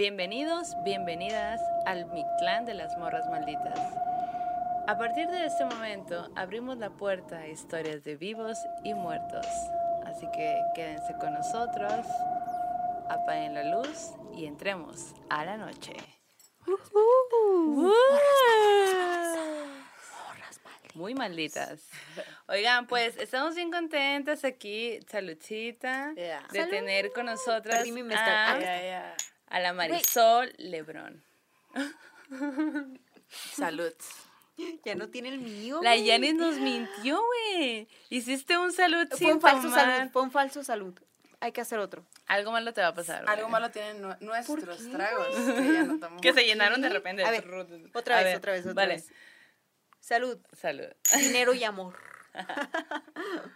Bienvenidos, bienvenidas al Mictlán de las Morras Malditas. A partir de este momento abrimos la puerta a historias de vivos y muertos. Así que quédense con nosotros, apaguen la luz y entremos a la noche. Muy malditas. Oigan, pues estamos bien contentas aquí, saludcita, Yeah. de tener con nosotras a, Ah, Ya, ya. A la Marisol Lebrón. Salud. Ya no tiene el mío. La güey. Yanis nos mintió, güey. Hiciste un salud Fue sin falso tomar. salud. Un falso salud. Hay que hacer otro. Algo malo te va a pasar. Algo malo tienen nue- nuestros qué, tragos. Que ya no tomamos. Que se llenaron de repente. A ver, Otra A vez, ver, otra vez, otra vale. vez. Salud, Salud. dinero y amor.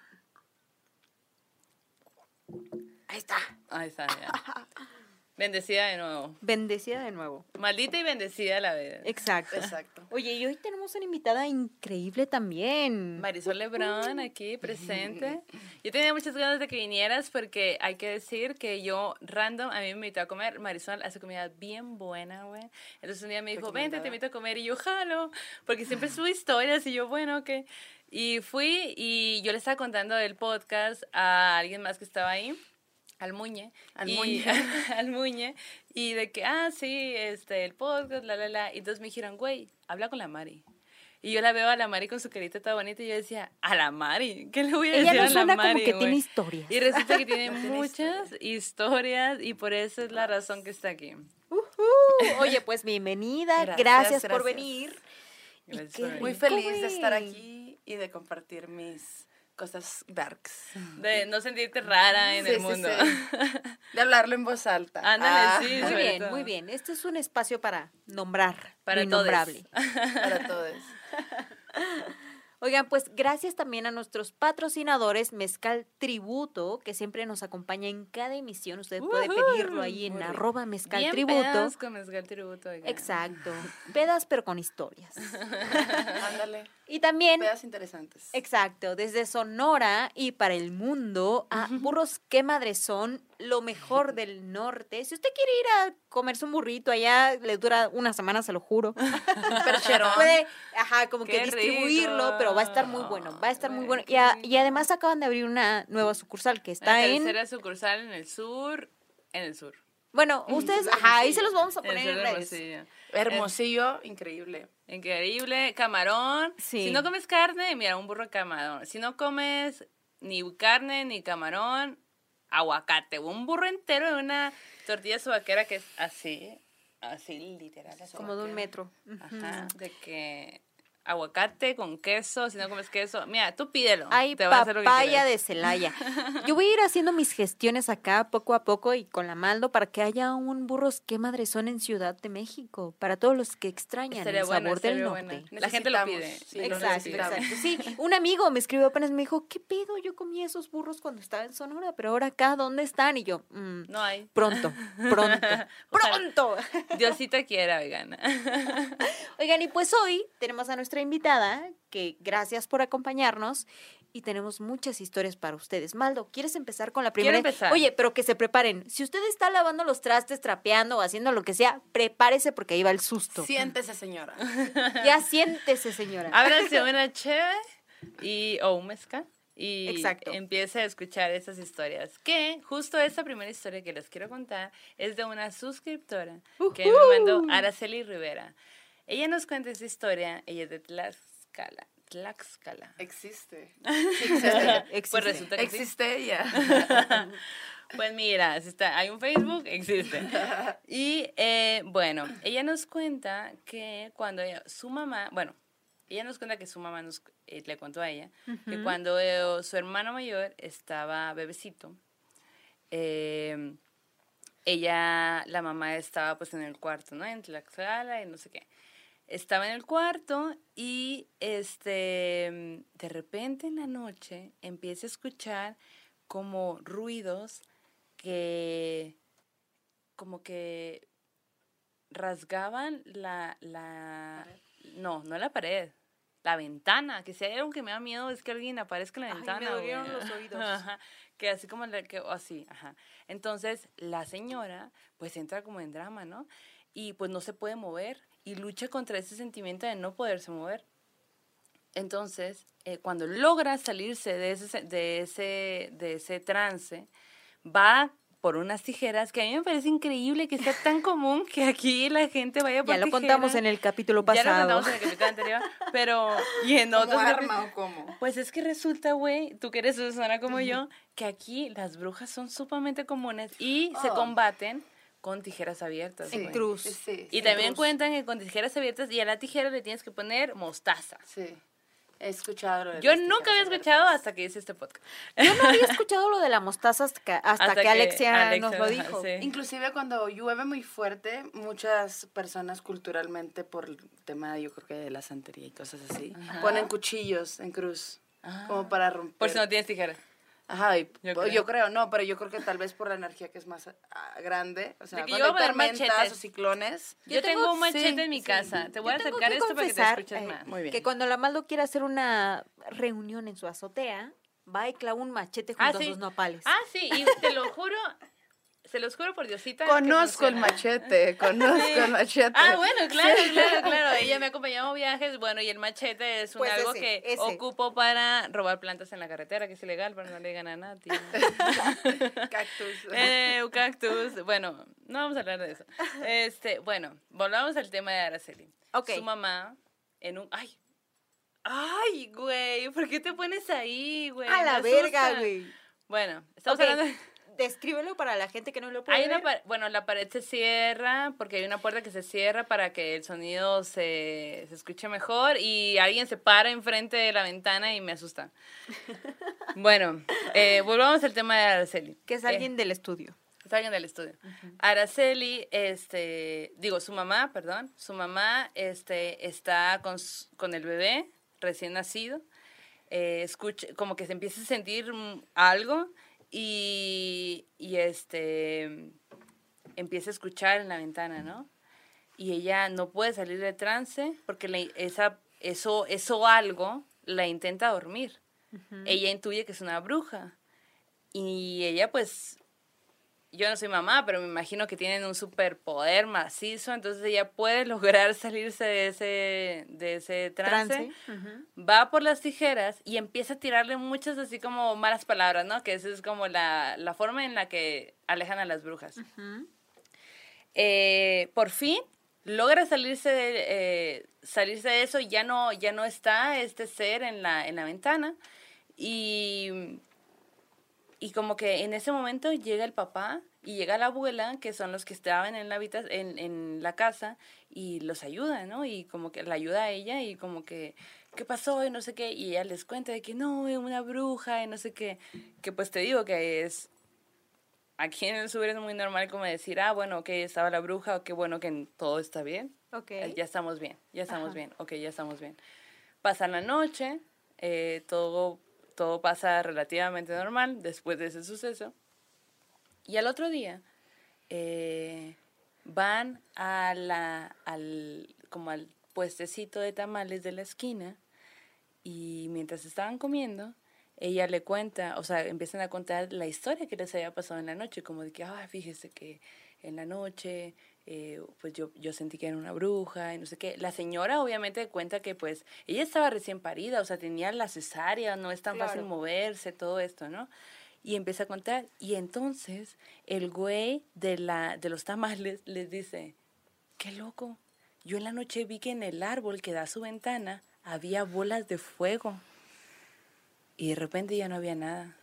Ahí está. Ahí está, ya. Bendecida de nuevo. Bendecida de nuevo. Maldita y bendecida la vida. Exacto. Exacto. Oye, y hoy tenemos una invitada increíble también. Marisol Lebrón aquí presente. Yo tenía muchas ganas de que vinieras porque hay que decir que yo, random, a mí me invitó a comer. Marisol hace comida bien buena, güey. Entonces un día me dijo, vente, te invito a comer. Y yo, jalo. Porque siempre subo historias y yo, bueno, ok. Y fui y yo le estaba contando el podcast a alguien más que estaba ahí. Al Muñe. Al y- Muñe. al Muñe. Y de que, ah, sí, este, el podcast, la, la, la. Y entonces me dijeron, güey, habla con la Mari. Y yo la veo a la Mari con su carita toda bonita y yo decía, a la Mari, ¿qué le voy a Ella decir no a la suena Mari? como que güey?" tiene historias. Y resulta que tiene muchas historias y por eso es la razón que está aquí. Ujú. Oye, pues bienvenida. Gracias, Gracias, por gracias. venir. Gracias por venir. Muy feliz de estar aquí y de compartir mis cosas darks. De no sentirte rara en Sí, el mundo. sí. De hablarlo en voz alta. Ándale, Ah, sí. Muy bien, todo. muy bien. Este es un espacio para nombrar Para lo innombrable. Para todos. Oigan, pues gracias también a nuestros patrocinadores Mezcal Tributo, que siempre nos acompaña en cada emisión. Usted puede pedirlo ahí en muy arroba Mezcal Bien Tributo. pedas con mezcal tributo. Exacto. Pedas pero con historias. Ándale. Y también, Pedas interesantes. exacto, desde Sonora y para el mundo, a Burros Qué Madres son lo mejor del norte. Si usted quiere ir a comerse un burrito allá, le dura una semana, se lo juro. Percherón. Puede, ajá, como que distribuirlo, rico. pero va a estar muy bueno, va a estar muy bueno. Y, a- y además acaban de abrir una nueva sucursal que está La en... tercera sucursal en el sur. En el sur. Bueno, ustedes, ajá, ahí se los vamos a poner en de redes. Hermosillo. Hermosillo, increíble. Increíble. Camarón. Sí. Si no comes carne, mira, un burro de camarón. Si no comes ni carne ni camarón, aguacate. Un burro entero de una tortilla subaquera que es así. Así, literal. Como de un metro. Ajá. De que aguacate con queso. Si no comes queso, mira, tú pídelo. Hay te va a hacer lo que papaya de Celaya. Yo voy a ir haciendo mis gestiones acá poco a poco y con la Maldo para que haya un burros qué madre son en Ciudad de México. Para todos los que extrañan Estaría el bueno, sabor del norte. bueno. La gente lo pide. Sí, lo Exacto, necesitamos. exacto. Sí, un amigo me escribió apenas, me dijo, ¿qué pedo? Yo comí esos burros cuando estaba en Sonora, pero ahora acá, ¿dónde están? Y yo, "Mm, No hay. pronto, pronto, pronto. Diosita quiera, vegana. Oigan, y pues hoy tenemos a nuestra invitada, que gracias por acompañarnos. Y tenemos muchas historias para ustedes. Maldo, ¿quieres empezar con la Quiero primera? empezar. Oye, pero que se preparen. Si usted está lavando los trastes, trapeando o haciendo lo que sea, prepárese porque ahí va el susto. Siéntese, señora. Ya siéntese, señora. Ábrase una cheve y, o un mezcal y Exacto. empiece a escuchar esas historias. Que justo esa primera historia que les quiero contar es de una suscriptora que me mandó Araceli Rivera. Ella nos cuenta esa historia, ella es de Tlaxcala. Tlaxcala. Existe. Existe. Pues resulta que sí. Existe ella. Pues mira, si está, hay un Facebook, existe. Y eh, bueno, ella nos cuenta que cuando ella- su mamá, bueno, ella nos cuenta que su mamá nos, eh, le contó a ella que cuando eh, su hermano mayor estaba bebecito, eh, ella, la mamá estaba pues en el cuarto, ¿no? En Tlaxcala y no sé qué. Estaba en el cuarto y este de repente en la noche empieza a escuchar como ruidos que como que rasgaban la la no, no la pared, la ventana, que si hay algo que me da miedo es que alguien aparezca en la Ay, me ventana. güey. dolieron los oídos. Ajá, que así como, la- que, así, ajá. Entonces, la señora, pues entra como en drama, ¿no? Y pues no se puede mover y lucha contra ese sentimiento de no poderse mover. Entonces, eh, cuando logra salirse de ese, se- de, ese, de ese trance, va por unas tijeras, que a mí me parece increíble que sea tan común que aquí la gente vaya por Ya lo contamos en el capítulo Ya lo pasado. contamos en el capítulo anterior, pero... Y en ¿Como otros arma o cómo? Pues es que resulta, güey, tú que eres una persona como yo, que aquí las brujas son sumamente comunes y se Oh. combaten con tijeras abiertas. Sí. Sí, Y también cruz. cuentan que con tijeras abiertas y a la tijera le tienes que poner mostaza. Sí. He escuchado lo de Yo nunca había escuchado abiertas. hasta que hice este podcast. Yo no había escuchado lo de la mostaza hasta que, hasta Hasta que que Alexia, Alexia, nos lo dijo. sí. Inclusive cuando llueve muy fuerte, muchas personas culturalmente por el tema, yo creo que de la santería y cosas así, ponen cuchillos en cruz, como para romper. Por si no tienes tijeras. Ajá, y- Yo yo, creo. no, pero yo creo que tal vez por la energía que es más ah, grande, o sea, cuando hay tormentas o ciclones. Yo, Yo tengo, tengo- un machete sí, en mi sí. casa. Te voy a Yo acercar esto para que te escuches eh, más. Muy bien. Que cuando la Maldo quiere hacer una reunión en su azotea, va y clava un machete junto Ah, sí. a sus nopales. Ah, sí, y te lo juro, se los juro por Diosita. Conozco el machete, conozco Sí. el machete. Ah, bueno, claro, claro, claro. Ella me ha acompañado a viajes, bueno, y el machete es un Pues algo ese, que ese. ocupo para robar plantas en la carretera, que es ilegal, pero no le digan a nadie. Cactus. eh, un cactus. Bueno, no vamos a hablar de eso. Este, bueno, volvamos al tema de Araceli. Su mamá en un ay. Ay, güey, ¿por qué te pones ahí, güey? a la verga, güey. Bueno, estamos hablando de- Descríbelo para la gente que no lo puede Hay una ver. pa- bueno, la pared se cierra porque hay una puerta que se cierra para que el sonido se, se escuche mejor y alguien se para enfrente de la ventana y me asusta. bueno, eh, volvamos al tema de Araceli. Que es Eh, alguien del estudio. es alguien del estudio. Araceli, este, digo, su mamá, perdón, su mamá este, está con, con el bebé recién nacido, eh, escucha, como que se empieza a sentir mm, algo y, y este, empieza a escuchar en la ventana, ¿no? Y ella no puede salir de trance porque le- esa, eso, eso algo la intenta dormir. Ella intuye que es una bruja. Y ella pues yo no soy mamá, pero me imagino que tienen un superpoder macizo, entonces ella puede lograr salirse de ese, de ese trance, Trance. Ujú. va por las tijeras y empieza a tirarle muchas así como malas palabras, ¿no? Que esa es como la, la forma en la que alejan a las brujas. Ujú. Eh, por fin logra salirse de, eh, salirse de eso, ya no, ya no está este ser en la, en la ventana y, y como que en ese momento llega el papá y llega la abuela, que son los que estaban en la, habita- en, en la casa y los ayuda, ¿no? Y como que la ayuda a ella y como que, ¿qué pasó? Y no sé qué, y ella les cuenta de que no, es una bruja y no sé qué, que pues te digo que es aquí en el sur es muy normal como decir, ah, bueno, ok, estaba la bruja, o qué bueno que todo está bien. Ok. Eh, Ya estamos bien, ya estamos Ajá. bien, ok, ya estamos bien. Pasa la noche, eh, todo, todo pasa relativamente normal después de ese suceso. Y al otro día eh, van a la, al, como al puestecito de tamales de la esquina y mientras estaban comiendo, ella le cuenta, o sea, empiezan a contar la historia que les había pasado en la noche, como de que, ah, fíjese que en la noche, eh, pues yo, yo sentí que era una bruja y no sé qué. La señora obviamente cuenta que pues ella estaba recién parida, o sea, tenía la cesárea, no es tan fácil moverse, todo esto, ¿no? Y empieza a contar, y entonces el güey de, la, de los tamales les dice, qué loco, yo en la noche vi que en el árbol que da a su ventana había bolas de fuego. Y de repente ya no había nada.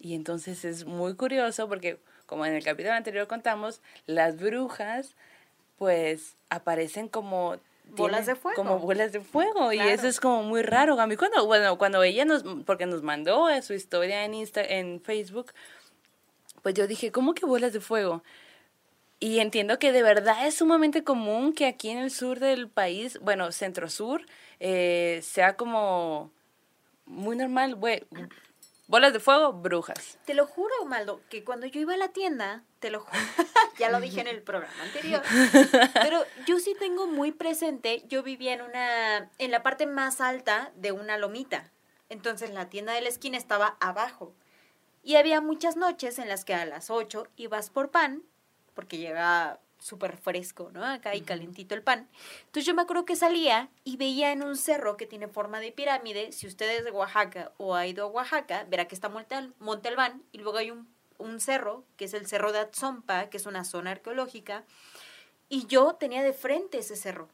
Y entonces es muy curioso porque, como en el capítulo anterior contamos, las brujas pues aparecen como... Bolas de fuego. Como bolas de fuego. Y eso es como muy raro. A mí cuando, bueno, cuando ella nos, porque nos mandó su historia en, Insta, en Facebook, pues yo dije, ¿cómo que bolas de fuego? Y entiendo que de verdad es sumamente común que aquí en el sur del país, bueno, centro-sur, eh, sea como muy normal, güey. Bolas de fuego, brujas. Te lo juro, Maldo, que cuando yo iba a la tienda, te lo juro, ya lo dije en el programa anterior, pero yo sí tengo muy presente, yo vivía en una, en la parte más alta de una lomita, entonces la tienda de la esquina estaba abajo, y había muchas noches en las que a las 8 ibas por pan, porque llega súper fresco, ¿no? Acá y calentito el pan. Entonces yo me acuerdo que salía y veía en un cerro que tiene forma de pirámide, si usted es de Oaxaca o ha ido a Oaxaca, verá que está Monte, Al- Monte Albán y luego hay un, un cerro, que es el Cerro de Atzompa, que es una zona arqueológica, y yo tenía de frente ese cerro,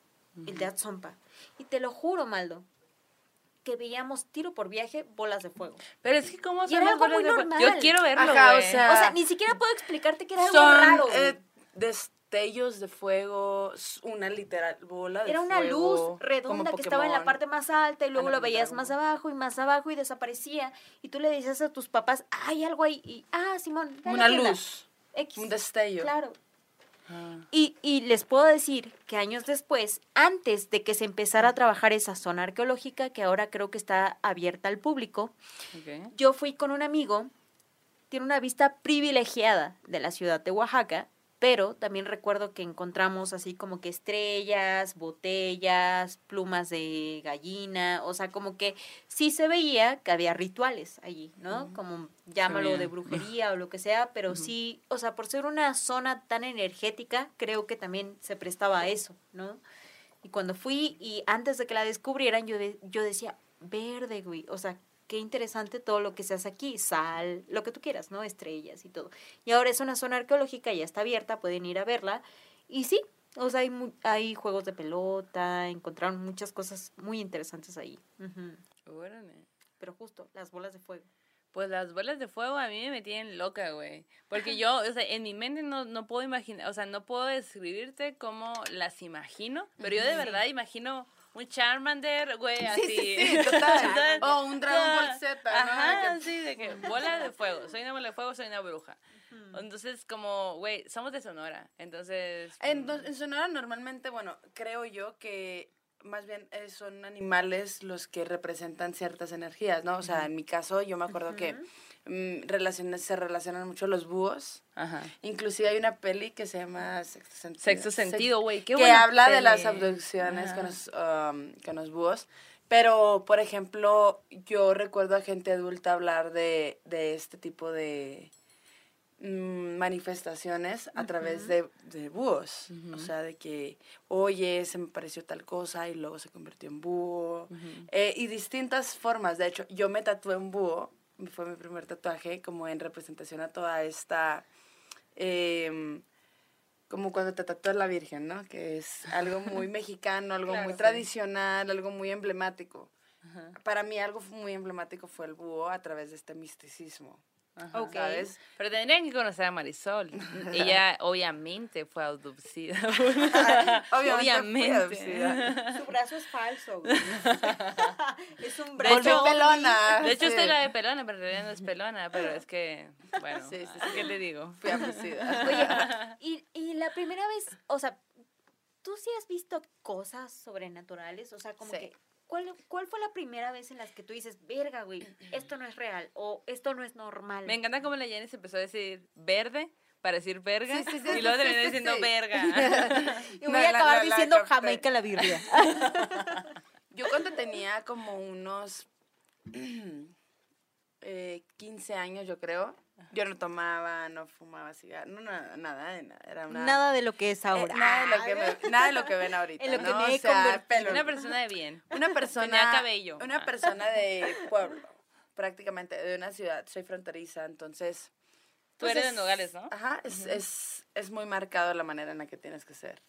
el de Atzompa. Y te lo juro, Maldo, que veíamos tiro por viaje bolas de fuego. Pero es que, ¿cómo son algo bolas muy de normal. Yo quiero verlo, Ajá, o sea- O sea, ni siquiera puedo explicarte que era algo raro. eh, destellos de fuego, una literal bola de Era una fuego, luz redonda que estaba en la parte más alta y luego lo veías más abajo y más abajo y desaparecía. Y tú le decías a tus papás, hay algo ahí. Y, ah, Simón, Una tienda". luz, X. un destello. Claro. Ah, Y, y les puedo decir que años después, antes de que se empezara a trabajar esa zona arqueológica, que ahora creo que está abierta al público, yo fui con un amigo, tiene una vista privilegiada de la ciudad de Oaxaca, pero también recuerdo que encontramos así como que estrellas, botellas, plumas de gallina, o sea, como que sí se veía que había rituales allí, ¿no? Como llámalo de brujería o lo que sea, pero sí, o sea, por ser una zona tan energética, creo que también se prestaba a eso, ¿no? Y cuando fui y antes de que la descubrieran, yo, de- yo decía, verde, güey, o sea, qué interesante todo lo que se hace aquí, sal, lo que tú quieras, ¿no? Estrellas y todo. Y ahora es una zona arqueológica, ya está abierta, pueden ir a verla. Y sí, o sea, hay, mu- hay juegos de pelota, encontraron muchas cosas muy interesantes ahí. Pero justo, las bolas de fuego. Pues las bolas de fuego a mí me tienen loca, güey. Porque yo, o sea, en mi mente no, no puedo imaginar, o sea, no puedo describirte cómo las imagino, pero yo de verdad imagino un Charmander, güey, así. Sí, sí, sí, total. O un Dragon Ball Z, ¿no? Ajá, sí, de que bola de fuego. Soy una bola de fuego, soy una bruja. Entonces, como, güey, somos de Sonora. Entonces. En, do- en Sonora normalmente, bueno, creo yo que más bien eh, son animales los que representan ciertas energías, ¿no? O sea, en mi caso yo me acuerdo que mm, relaciona- se relacionan mucho los búhos. Ajá. Inclusive hay una peli que se llama Sexto Sentido. Sexto sentido, güey. Qué que habla de las abducciones con los, um, con los búhos. Pero, por ejemplo, yo recuerdo a gente adulta hablar de, de este tipo de mm, manifestaciones a través de, de búhos. O sea, de que, oye, se me pareció tal cosa y luego se convirtió en búho. Eh, y distintas formas. De hecho, yo me tatué un búho. Fue mi primer tatuaje como en representación a toda esta... em, como cuando te tatúas la Virgen, ¿no? Que es algo muy mexicano, algo Claro, muy sí. tradicional, algo muy emblemático. Para mí algo muy emblemático fue el búho a través de este misticismo. Ajá. Ok. ¿Sabes? Pero tendrían que conocer a Marisol. Ella obviamente fue abducida. Obviamente abducida. Su brazo es falso, güey. es un De brazo. hecho, pelona. De hecho, sí. usted la de pelona, pero en realidad no es pelona. Pero es que, bueno, Sí, sí, ¿qué le digo? Fui abducida. Oye, y, y la primera vez, o sea, ¿tú sí has visto cosas sobrenaturales? O sea, como Sí. que, ¿cuál, ¿cuál fue la primera vez en las que tú dices, verga, güey, esto no es real o esto no es normal? Me encanta cómo la Jenny se empezó a decir verde para decir verga. Sí, sí, sí, y luego sí, terminó sí, diciendo sí. verga. y voy No, a acabar la- la diciendo. Jamaica la birria. Yo cuando tenía como unos eh, 15 años, yo creo, yo no tomaba, no fumaba cigarro, no, nada, nada, de nada. Era una, Nada de lo que es eh, ahora. nada, de lo que me- nada de lo que ven ahorita. En lo que ¿no? me he O sea, convertido. pelo- Una persona de bien. una persona Tenía cabello. una Ah. persona de pueblo prácticamente de una ciudad soy fronteriza entonces Tú pues eres de es- Nogales, ¿no? ajá es, es, es muy marcado la manera en la que tienes que ser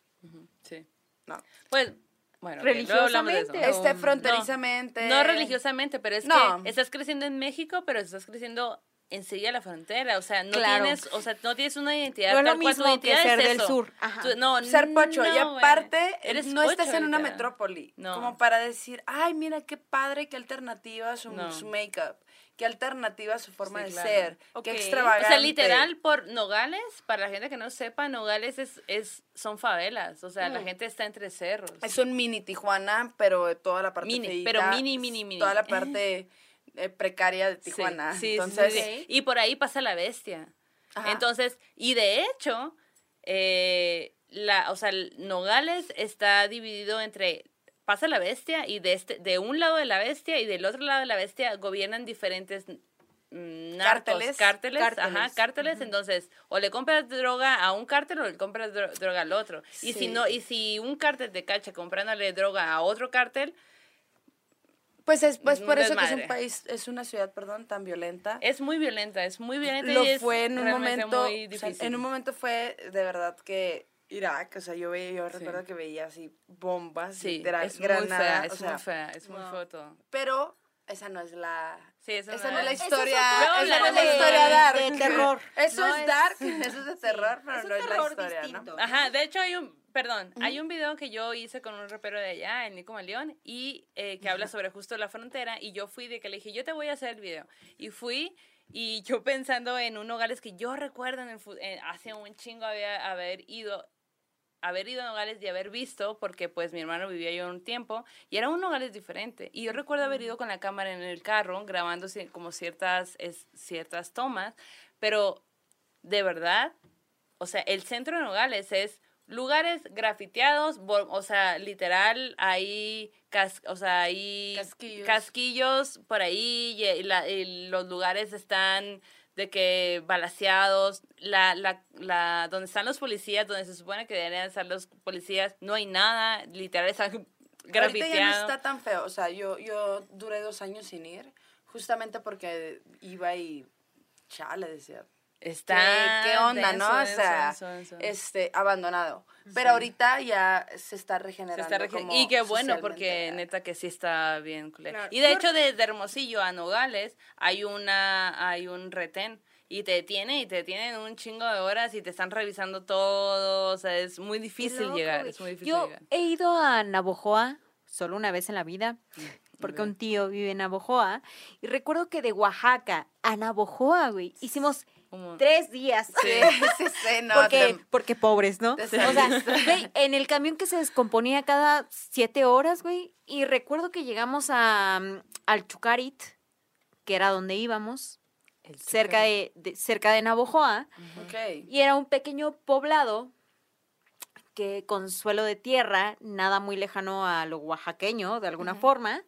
Sí. no Pues, bueno, de. Religiosamente, este No. fronterizamente No religiosamente, pero es No. que estás creciendo en México, pero estás creciendo enseguida la frontera, o sea, no Claro. tienes, o sea, no tienes una identidad No es lo tal cual, mismo que identidad ser es del eso. sur, ajá. Tú- no, ser pocho y no, güey. aparte Eres no pocho estás en una ahorita. metrópoli No. como para decir ay mira qué padre qué alternativa su, No. su make-up qué alternativa su forma Sí, de claro. ser Ok. qué O sea, O extravagante sea, literal, por Nogales, para la gente que no sepa, Nogales es, es son favelas, o sea, la Mm. gente está entre cerros. Es un mini Tijuana, pero toda la parte Mini, feíta, pero mini, mini, mini. Toda la parte eh, precaria de Tijuana. sí, sí, Entonces, sí, sí. Y por ahí pasa la bestia. Ajá. Entonces, y de hecho, eh, la, o sea, el Nogales está dividido entre pasa la bestia y de este, de un lado de la bestia y del otro lado de la bestia gobiernan diferentes mm, narcos, Cárteles. cárteles, ajá, Cárteles. cárteles, entonces o le compras droga a un cártel o le compras dro- droga al otro. Y si no y si un cártel te cacha comprándole droga a otro cártel, pues es pues por eso que es un país, es una ciudad, perdón, tan violenta. es muy violenta, es muy violenta Lo y es fue en un momento, muy o sea, difícil. en un momento fue de verdad que Irak, o sea, yo veía, yo recuerdo que veía así bombas, Sí, es muy granadas, fea, o es sea, muy fea, es muy todo. pero esa no es la Sí, esa no no es la es- Eso es historia, esa no es la historia de- dark. de terror. Eso No es es- dark, eso es de terror, pero no es la historia, distinto. ¿no? Ajá, de hecho hay un, perdón, hay un video que yo hice con un rapero de allá, en Nico León, y eh, que habla sobre justo la frontera, y yo fui de que le dije, yo te voy a hacer el video. Y fui, y yo pensando en un Nogales que yo recuerdo en el, fu- eh, hace un chingo había haber ido, haber ido a Nogales y haber visto, porque pues mi hermano vivía yo un tiempo, y era un Nogales diferente. Y yo recuerdo haber ido con la cámara en el carro, grabando como ciertas, es- ciertas tomas, pero de verdad, o sea, el centro de Nogales es lugares grafiteados, o sea, literal, hay, cas- o sea, hay Casquillos. casquillos por ahí, y, la- y los lugares están de que balaseados, la, la, la, donde están los policías, donde se supone que deberían estar los policías, no hay nada, literal, está Ahorita ya no está tan feo, o sea, yo, yo duré dos años sin ir, justamente porque iba y chale, decía, Está ¿Qué, qué onda, denso, no? O sea, denso, denso. este, abandonado. Pero ahorita ya se está Se regenerando. está regi- como y qué bueno, porque neta que sí está bien. Claro. Y de hecho, desde Hermosillo a Nogales hay una hay un retén y te detiene y te detienen un chingo de horas y te están revisando todo. O sea, es muy difícil loco, llegar. Es muy difícil Yo llegar. he ido a Navojoa solo una vez en la vida, porque un tío vive en Navojoa, y recuerdo que de Oaxaca a Navojoa, güey, hicimos Como- tres días. Sí, sí, sí, no, porque, te- porque pobres, ¿no? O sea, güey, en el camión que se descomponía cada siete horas, güey, y recuerdo que llegamos a, mm, al Chucarit, que era donde íbamos, cerca de, de- cerca de Navojoa, Ok. y era un pequeño poblado que con suelo de tierra, nada muy lejano a lo oaxaqueño, de alguna forma.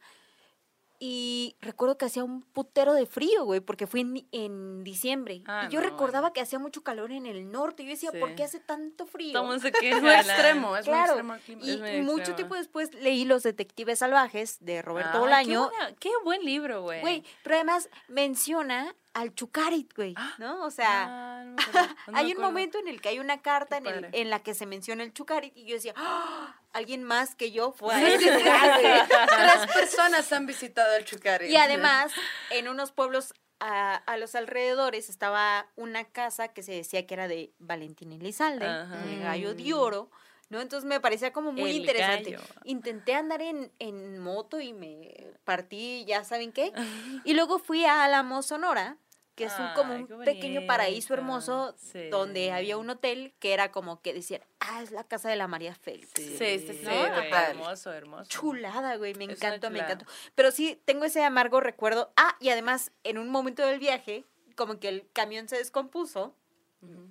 Y recuerdo que hacía un putero de frío, güey, porque fue en, en diciembre. Ah, y yo no, recordaba que hacía mucho calor en el norte. Y yo decía, ¿por qué hace tanto frío? Todo el mundo se queja, Es muy extremo, es muy Claro, extremo el clima. Y muy mucho tiempo después leí Los Detectives Salvajes de Roberto Bolaño. Qué, buena- qué buen libro, güey. Güey, pero además menciona al Chucarit, güey, ¿no? O sea, Ah, no no hay un momento en el que hay una carta en, el- en la que se menciona el Chucarit y yo decía, ¡Ah! alguien más que yo fue a ese lugar, güey. Tres personas han visitado el Chucari. Y además, en unos pueblos a, a los alrededores estaba una casa que se decía que era de Valentín Elizalde, de Gallo de Oro, ¿no? Entonces me parecía como muy El interesante. gallo. Intenté andar en, en moto y me partí, ya saben qué. Y luego fui a Álamo, Sonora, que es un, como un pequeño paraíso hermoso Sí. donde había un hotel que era como que decían, ah, es la casa de la María Félix. Sí, sí, sí, güey, total. Hermoso, hermoso. Chulada, güey, me encantó, me encantó. Pero sí, tengo ese amargo recuerdo. Ah, y además, en un momento del viaje, como que el camión se descompuso.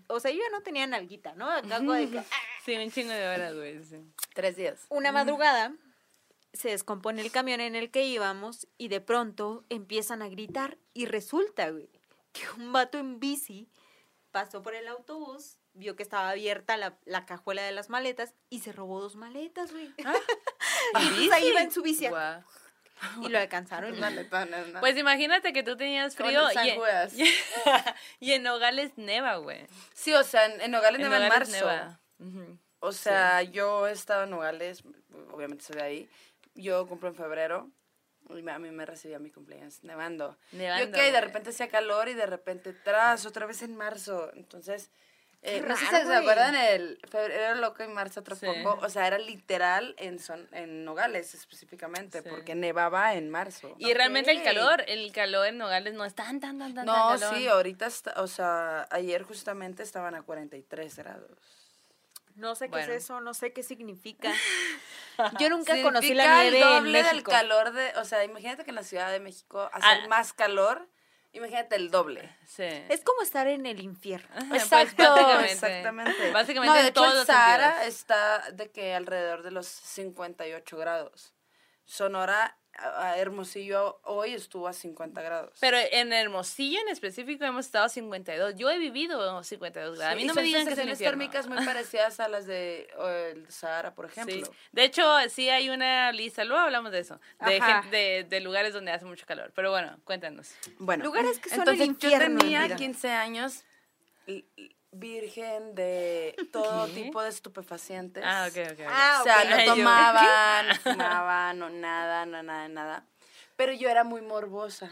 O sea, yo ya no tenía nalguita, ¿no? Acá como de que, ah, Sí, un chingo de horas, güey. Sí. Tres días. una madrugada se descompone el camión en el que íbamos y de pronto empiezan a gritar y resulta, güey, que un vato en bici pasó por el autobús, vio que estaba abierta la, la cajuela de las maletas y se robó dos maletas, güey. y entonces ahí iba en su bici Guau. Y lo alcanzaron. Pues imagínate que tú tenías frío y, y en Nogales neva, güey. Sí, o sea, en, en Nogales neva en marzo. neva. O sea, yo he estado en Nogales, obviamente soy de ahí. Yo cumplo en febrero. Y a mí me recibía mi cumpleaños nevando. Nevando, y ok, de repente hacía calor y de repente tras, otra vez en marzo. Entonces, eh, no sé si se acuerdan el febrero loco y marzo otro Sí. poco. O sea, era literal en, son, en Nogales específicamente, Sí. porque nevaba en marzo. Y realmente el calor, el calor en Nogales no es tan, tan, tan, tan, No, tan calor. sí, ahorita, está, o sea, ayer justamente estaban a 43 grados. No sé qué Bueno. es eso, no sé qué significa. Yo nunca conocí Significa la nieve el en doble del México. calor de, o sea, imagínate que en la Ciudad de México hace Ah. más calor, imagínate el doble. Sí. Es como estar en el infierno. Pues, Exacto, básicamente. exactamente. Básicamente no, de en hecho todos el los Sahara sentidos. está de que alrededor de los 58 grados. Sonora, a- Hermosillo hoy estuvo a 50 grados. Pero en Hermosillo en específico hemos estado a 52. Yo he vivido 52 grados. a mí Sí, no me son digan que infierno. térmicas muy parecidas a las de el Sahara, por ejemplo. Sí. De hecho, sí hay una lista, luego hablamos de eso, de, Ajá. gen- de, de lugares donde hace mucho calor. Pero bueno, cuéntanos. Bueno, Lugares que son entonces el infierno, yo tenía Elvira. 15 años, virgen de todo ¿Qué? tipo de estupefacientes. Ah, ok, ok. Ah, O sea, ok. no Ay, yo, tomaban, no fumaban, no nada, no nada, nada. Pero yo era muy morbosa.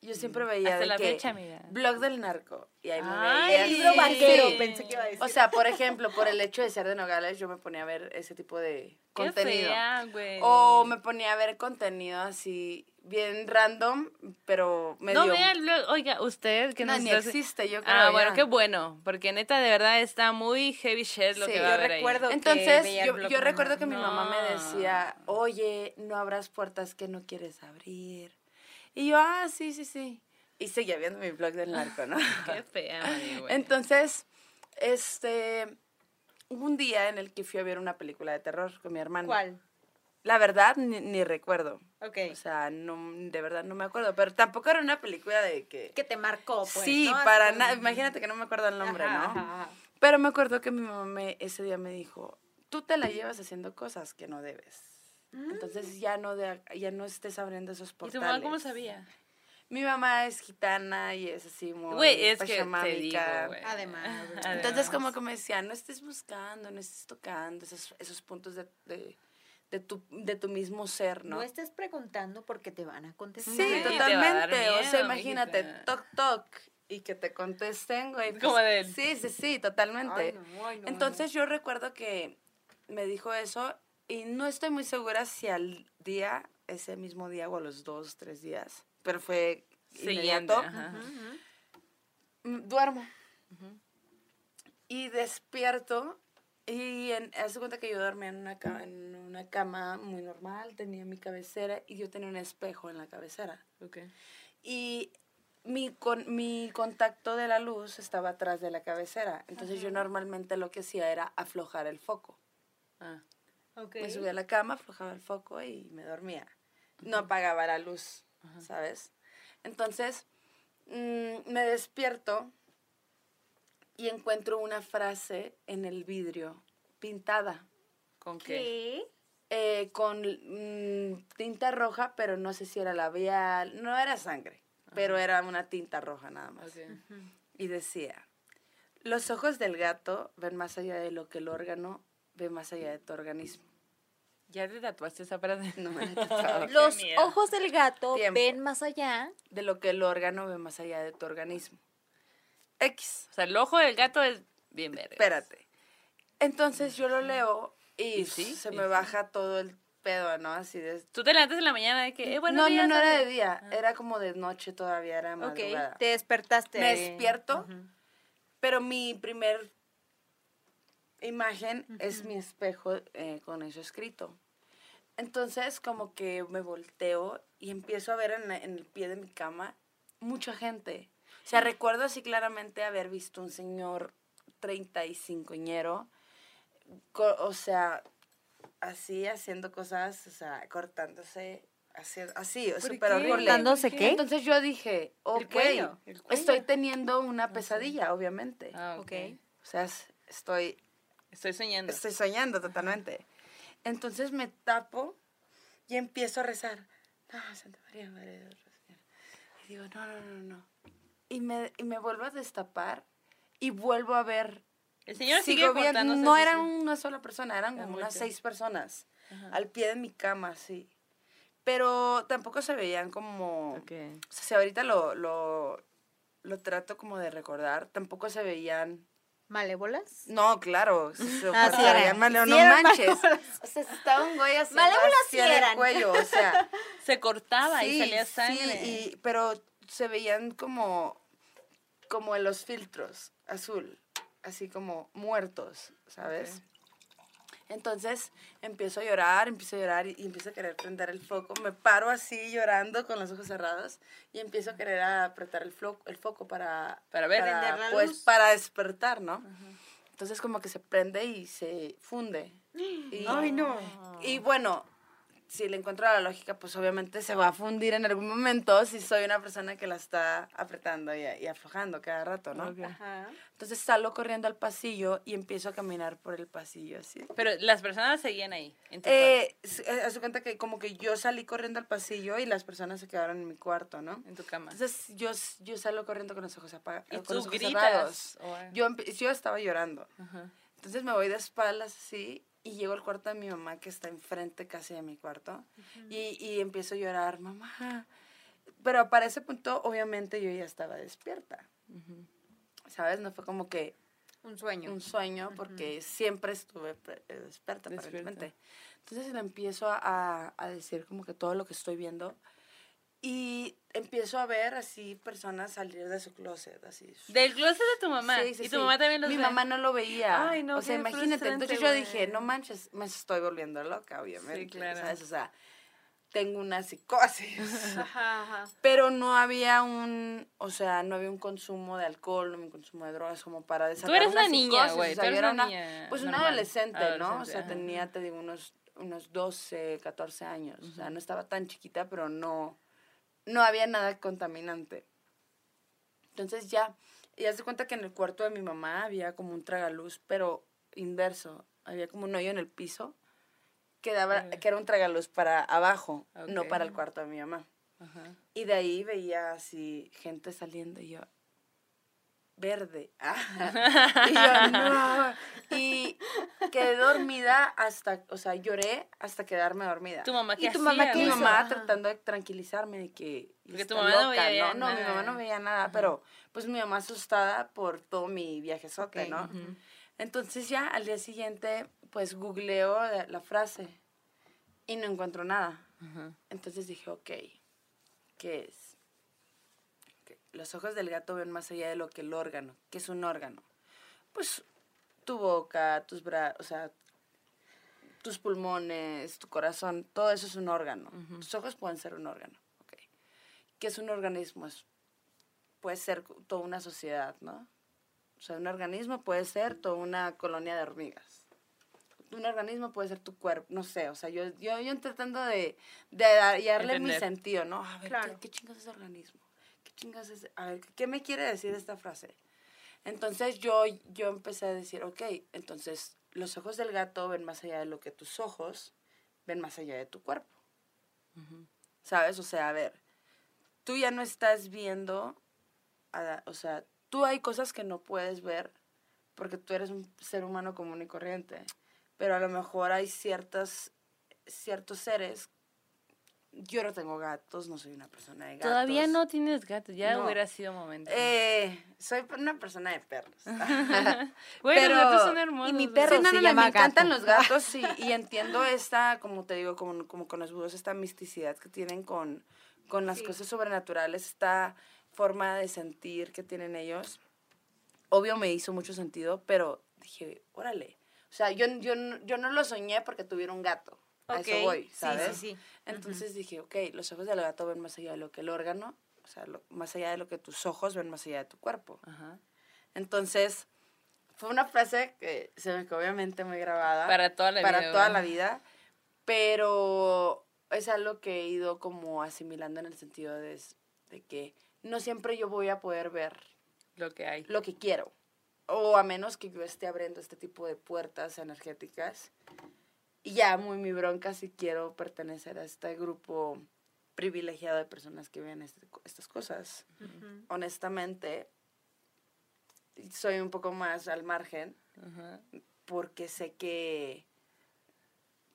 Yo siempre veía Hasta de la que fecha, amiga. blog del narco y ahí me veía El libro así. vaquero, Sí. pensé que iba a decir. O sea, por ejemplo, por el hecho de ser de Nogales, yo me ponía a ver ese tipo de Qué contenido. fea. O me ponía a ver contenido así bien random, pero medio No vea el blog. Oiga, usted que No, ni existe, yo creo. Ah, bueno, qué bueno, porque neta de verdad está muy heavy shit lo Sí, que va a haber recuerdo- ahí. que Entonces, yo, yo recuerdo que mi mamá me decía, oye, no abras puertas que no quieres abrir. Y yo, ah, sí, sí, sí. Y seguía viendo mi blog del narco, ¿no? Qué fea, Mari, güey. Entonces, este, hubo un día en el que fui a ver una película de terror con mi hermano. ¿Cuál? La verdad, ni, ni recuerdo. Ok. O sea, no, de verdad no me acuerdo. Pero tampoco era una película de que... Que te marcó, pues. sí, ¿no? Para nada. Imagínate que no me acuerdo el nombre, Ajá, ¿no? ajá, ajá. Pero me acuerdo que mi mamá me- ese día me dijo, tú te la llevas haciendo cosas que no debes. Entonces ya no, de, ya no estés abriendo esos ¿Y tu portales. mamá cómo sabía? Mi mamá es gitana y es así muy Güey, es que te digo, güey. Además, güey. Entonces como que me decía, no estés buscando, no estés tocando esos, esos puntos de, de, de tu, de tu mismo ser, No ¿no? estés preguntando porque te van a contestar. Sí, totalmente. o sea, imagínate, mijita. toc toc y que te contesten, güey. pues, Como de- Sí, sí, sí, totalmente. Ay, no, ay, no, Entonces yo recuerdo que me dijo eso y no estoy muy segura si al día, ese mismo día o a los dos, tres días, pero fue Siguiente. inmediato, ajá. Mm, duermo. Y despierto y en, haz de cuenta que yo dormía en una, ca- en una cama muy normal, tenía mi cabecera y yo tenía un espejo en la cabecera. Ok. Y mi, con, mi contacto de la luz estaba atrás de la cabecera. Entonces yo normalmente lo que hacía era aflojar el foco. Ah. Ok. Me subía a la cama, aflojaba el foco y me dormía. No apagaba la luz, ¿sabes? Entonces mm, me despierto y encuentro una frase en el vidrio pintada ¿Con qué? ¿Qué? eh, con mm, tinta roja, pero no sé si era labial, no era sangre, pero era una tinta roja nada más. Y decía, los ojos del gato ven más allá de lo que el órgano ve más allá de tu organismo. ¿Ya te tatuaste esa frase? No me he. Los ojos del gato Tiempo. ven más allá. de lo que el órgano ve más allá de tu organismo. X. O sea, el ojo del gato es bien verde. Espérate. Entonces yo lo leo y, ¿Y sí? se ¿Y me sí? baja todo el pedo, ¿no? Así de... Tú te levantas en la mañana de que, eh, bueno, no, no, no era de día, era como de noche todavía, era Ok. madrugada. Te despertaste. Me despierto, pero mi primer imagen es mi espejo eh, con eso escrito. Entonces como que me volteo y empiezo a ver en el pie de mi cama mucha gente. O sea, recuerdo así claramente haber visto un señor 35ñero, co- o sea, así haciendo cosas, o sea, cortándose, así, así ¿Por súper qué? horrible. ¿Cortándose qué? Entonces yo dije, ok, cuello. El cuello. estoy teniendo una pesadilla, obviamente. Ah, ok. Ok. O sea, es- estoy, Estoy soñando. estoy soñando totalmente. Entonces me tapo y empiezo a rezar. No, Santa María, Madre de Dios. Y digo, no, no, no, no. Y me, y me vuelvo a destapar y vuelvo a ver. El señor sigue sigo viendo-. No así, eran sí. una sola persona, eran Eran como unas seis personas. Ajá. Al pie de mi cama, sí. Pero tampoco se veían como... Ok. O sea, si ahorita lo, lo, lo trato como de recordar, tampoco se veían... ¿Malévolas? No, claro, se, se Ah, sí se eran. veían mal- Sí no eran manches. malévolas. O sea, estaba un güey haciendo Malévolas así sí en el eran. cuello, o sea... Se cortaba y sí, salía sangre. Sí, y, pero se veían como, como en los filtros, azul. así como muertos, ¿sabes? Entonces empiezo a llorar, empiezo a llorar y, y empiezo a querer prender el foco. Me paro así llorando con los ojos cerrados y empiezo a querer apretar el, flo- el foco para, Para ver. La pues, luz. para despertar, ¿no? Entonces como que se prende y se funde. Y, Ay, no. y bueno, si le encuentro la lógica, pues obviamente se va a fundir en algún momento si soy una persona que la está apretando y, y aflojando cada rato, ¿no? Ok. Ajá. Entonces salgo corriendo al pasillo y empiezo a caminar por el pasillo así. Pero las personas seguían ahí. En tu Eh, s- eh, haz de cuenta que como que yo salí corriendo al pasillo y las personas se quedaron en mi cuarto, ¿no? en tu cama. Entonces yo, yo salgo corriendo con los ojos apagados. y con tú los ojos gritas. cerrados. o- Yo, yo estaba llorando. Ajá. Entonces me voy de espaldas así y llego al cuarto de mi mamá que está enfrente casi de mi cuarto y, y empiezo a llorar, mamá. Pero para ese punto obviamente yo ya estaba despierta. ¿sabes? No fue como que Un sueño. un sueño porque siempre estuve eh, despierta, Despierta. Entonces le empiezo a- a decir como que todo lo que estoy viendo y empiezo a ver así personas salir de su closet, así. Del closet de tu mamá. Sí, sí, y tu sí. mamá también los Mi ve. mamá no lo veía. Ay, no, o sea, imagínate. Entonces yo dije, no manches, me estoy volviendo loca, obviamente. Sí, claro. ¿sabes? O sea, tengo una psicosis. Ajá, ajá. Pero no había un, o sea, no había un consumo de alcohol, no había un consumo de drogas como para desatar eres una una niña, güey, o sea, tú era una una, niña pues una normal. adolescente, ¿no? O sea, ajá. tenía, te digo, unos, unos 12, 14 años. O sea, no estaba tan chiquita, pero no, no había nada contaminante. Entonces ya, y haz de cuenta que en el cuarto de mi mamá había como un tragaluz, pero inverso. Había como un hoyo en el piso que, daba, que era un tragaluz para abajo, no para el cuarto de mi mamá. Ajá. Y de ahí veía así gente saliendo y yo, verde. y yo, no. Y quedé dormida hasta, o sea, lloré hasta quedarme dormida. ¿Tu mamá ¿Y qué tu mamá qué Mi mamá Ajá. tratando de tranquilizarme de que Porque tu mamá no veía ¿no? No, mi nada. mamá no veía nada, pero pues mi mamá asustada por todo mi viajezote, Ok. ¿no? Entonces ya al día siguiente, pues googleo la- frase y no encuentro nada. Entonces dije, ok, ¿qué es? Los ojos del gato ven más allá de lo que el órgano. ¿Qué es un órgano? Pues tu boca, tus brazos, o sea, tus pulmones, tu corazón, todo eso es un órgano. Tus ojos pueden ser un órgano. ok. ¿Qué es un organismo? Es- puede ser toda una sociedad, ¿no? O sea, un organismo puede ser toda una colonia de hormigas un organismo puede ser tu cuerpo, no sé, o sea, yo, yo, yo tratando de, de darle mi sentido, ¿no? A ver, Claro. ¿qué, qué chingas es organismo? ¿Qué chingas es? A ver, ¿qué me quiere decir esta frase? Entonces yo, yo empecé a decir, ok, entonces los ojos del gato ven más allá de lo que tus ojos ven más allá de tu cuerpo. ¿sabes? O sea, a ver, tú ya no estás viendo, a- o sea, tú hay cosas que no puedes ver porque tú eres un ser humano común y corriente, pero a lo mejor hay ciertas, ciertos seres, yo no tengo gatos, no soy una persona de gatos. Todavía no tienes gato, ya No. hubiera sido momento. Eh, soy una persona de perros. Güey, pero- los gatos son hermosos. y mi perro Sí, no, se no, llama me encantan los gatos y, y entiendo esta, como te digo, como, como con los búhos, esta misticidad que tienen con, con las Sí. cosas sobrenaturales, esta forma de sentir que tienen ellos. Obvio me hizo mucho sentido, pero dije, órale. O sea, yo, yo, no- yo no lo soñé porque tuviera un gato. A Ok, eso voy, sí, ¿sabes? sí, sí. Entonces dije, ok, los ojos del gato ven más allá de lo que el órgano, o sea, lo- más allá de lo que tus ojos ven más allá de tu cuerpo. Ajá. Entonces, fue una frase que se me quedó obviamente muy grabada. Para toda la para vida, toda güey. la vida. Pero es algo que he ido como asimilando en el sentido de, de que no siempre yo voy a poder ver Lo que hay. lo que quiero. O a menos que yo esté abriendo este tipo de puertas energéticas. Y ya muy mi bronca si quiero pertenecer a este grupo privilegiado de personas que ven este- estas cosas. Honestamente, soy un poco más al margen porque sé que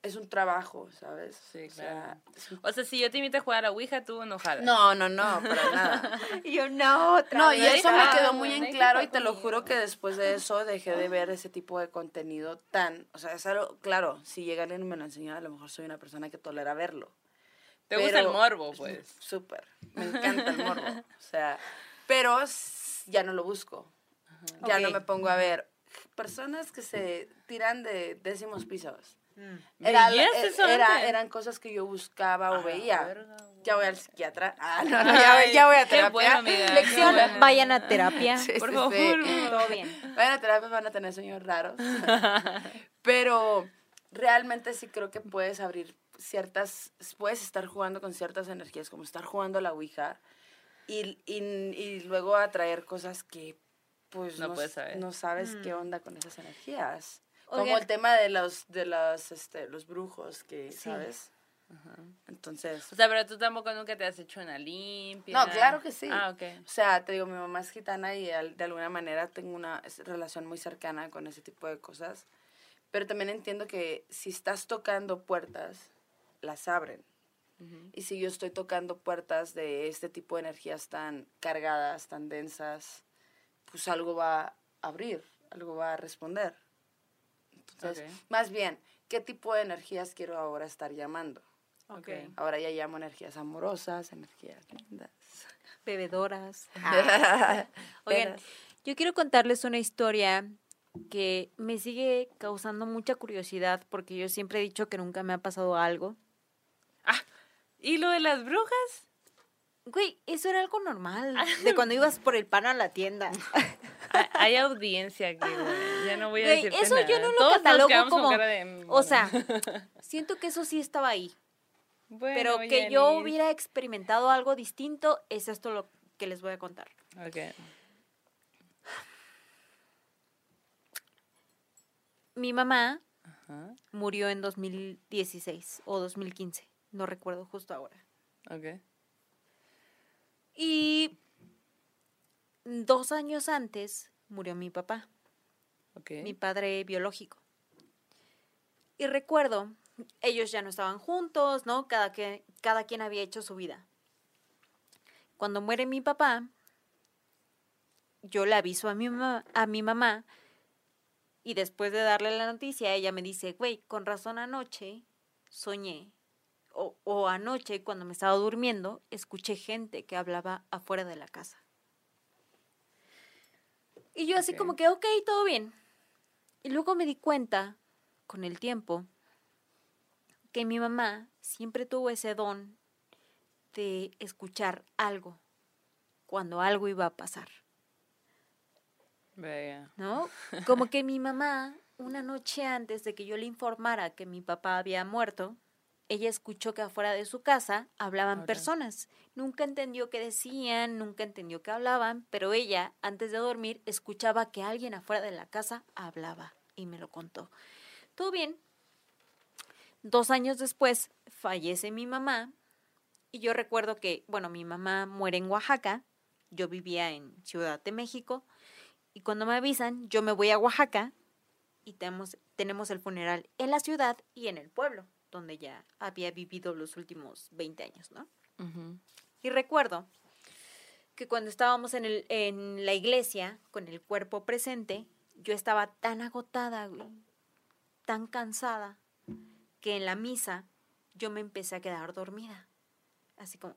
es un trabajo, ¿sabes? Sí, O sea, claro. es un- O sea, si yo te invito a jugar a Ouija, tú no jalas. No, no, no, para nada. Y yo, no, otra No, vez. y eso me Ah, quedó muy en claro y te lo juro que después de eso dejé de ver ese tipo de contenido tan, o sea, es algo, claro, si llega alguien y me lo enseña, a lo mejor soy una persona que tolera verlo. Te gusta el morbo, pues. Súper, me encanta el morbo, o sea, pero ya no lo busco. Ya no me pongo a ver, personas que se tiran de décimos pisos. Mm. Era, ¿Veías e- era- eran cosas que yo buscaba o veía. verga. Ya voy al psiquiatra. Ah, no, no, ya, voy- ya voy a terapia. amiga. Lección, vayan a terapia. Sí, Por sí, favor. sí. Todo bien. Vayan a terapia, van a tener sueños raros. Pero realmente sí creo que puedes abrir ciertas, puedes estar jugando con ciertas energías, como estar jugando a la Ouija y, y, y luego atraer cosas que pues No no, puedes saber. no sabes qué Mm. onda con esas energías. Como el tema de los, de los, este, los brujos, que, Sí. ¿sabes? Entonces, O sea, pero tú tampoco nunca te has hecho una limpia. No, claro que sí. Ah, ok. O sea, te digo, mi mamá es gitana y de alguna manera tengo una relación muy cercana con ese tipo de cosas. Pero también entiendo que si estás tocando puertas, las abren. Ujú. Y si yo estoy tocando puertas de este tipo de energías tan cargadas, tan densas, pues algo va a abrir, algo va a responder. Entonces, Ok. más bien, ¿qué tipo de energías quiero ahora estar llamando? Ok. Ahora ya llamo energías amorosas, energías lindas. Bebedoras. Ah. Oigan, yo quiero contarles una historia que me sigue causando mucha curiosidad porque yo siempre he dicho que nunca me ha pasado algo. ¿Y lo de las brujas? Güey, eso era algo normal. De cuando ibas por el pan a la tienda. Hay- audiencia aquí, güey. Ya no voy a decirte eso yo no lo Todos catalogo como- de, mm, O sea, siento que eso sí estaba ahí. bueno, Pero que yo hubiera experimentado algo distinto, es esto lo que les voy a contar. Ok. Mi mamá Ajá. murió en 2016 o 2015, no recuerdo justo ahora. Ok. Y dos años antes murió mi papá, mi padre biológico. Y recuerdo, ellos ya no estaban juntos, ¿no? Cada, que, cada quien había hecho su vida. Cuando muere mi papá, yo le aviso a mi, mamá, a mi mamá y después de darle la noticia, ella me dice, güey, con razón anoche soñé, o, o anoche cuando me estaba durmiendo, escuché gente que hablaba afuera de la casa. Y yo así como que, ok, todo bien. Y luego me di cuenta, con el tiempo, que mi mamá siempre tuvo ese don de escuchar algo cuando algo iba a pasar. Vaya. ¿no? Como que mi mamá, una noche antes de que yo le informara que mi papá había muerto, ella escuchó que afuera de su casa hablaban personas. Nunca entendió qué decían, nunca entendió qué hablaban, pero ella, antes de dormir, escuchaba que alguien afuera de la casa hablaba y me lo contó. Todo bien. Dos años después fallece mi mamá y yo recuerdo que, bueno, mi mamá muere en Oaxaca, yo vivía en Ciudad de México y cuando me avisan, yo me voy a Oaxaca y tenemos, tenemos el funeral en la ciudad y en el pueblo, donde ya había vivido los últimos 20 años, ¿no? Y recuerdo que cuando estábamos en, el, en la iglesia, con el cuerpo presente, yo estaba tan agotada, tan cansada, que en la misa yo me empecé a quedar dormida. Así como,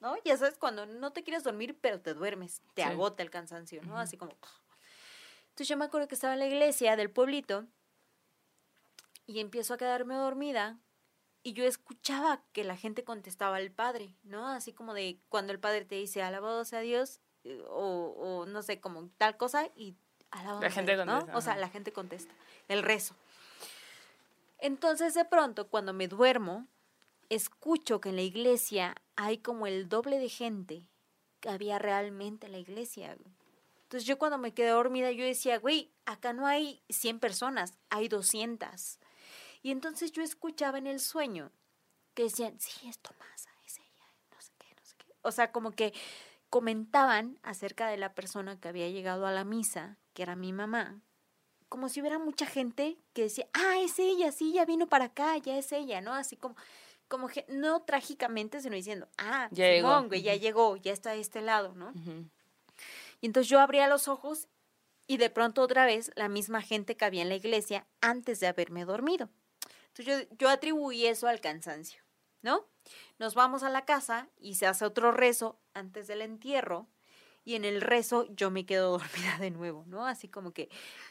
¿no? Ya sabes, cuando no te quieres dormir, pero te duermes, te Sí. agota el cansancio, ¿no? Así como... Entonces yo me acuerdo que estaba en la iglesia del pueblito y empiezo a quedarme dormida y yo escuchaba que la gente contestaba al padre, ¿no? Así como de cuando el padre te dice, alabado sea Dios, eh, o, o no sé, como tal cosa, y alabado La sea gente Dios", ¿no? contesta, O sea, ajá. la gente contesta, el rezo. Entonces, de pronto, cuando me duermo, escucho que en la iglesia hay como el doble de gente que había realmente en la iglesia. Entonces, yo cuando me quedé dormida, yo decía, güey, acá no hay 100 personas, hay 200. Y entonces yo escuchaba en el sueño que decían, sí, es Tomasa, es ella, no sé qué, no sé qué. O sea, como que comentaban acerca de la persona que había llegado a la misa, que era mi mamá, como si hubiera mucha gente que decía, ah, es ella, sí, ya vino para acá, ya es ella, ¿no? Así como, como que, no trágicamente, sino diciendo, ah, Ya llegó. Güey, ya llegó, ya está de este lado, ¿no? Y entonces yo abría los ojos y de pronto otra vez la misma gente que había en la iglesia antes de haberme dormido. Entonces yo, yo atribuí eso al cansancio, ¿no? Nos vamos a la casa y se hace otro rezo antes del entierro y en el rezo yo me quedo dormida de nuevo, ¿no? Así como que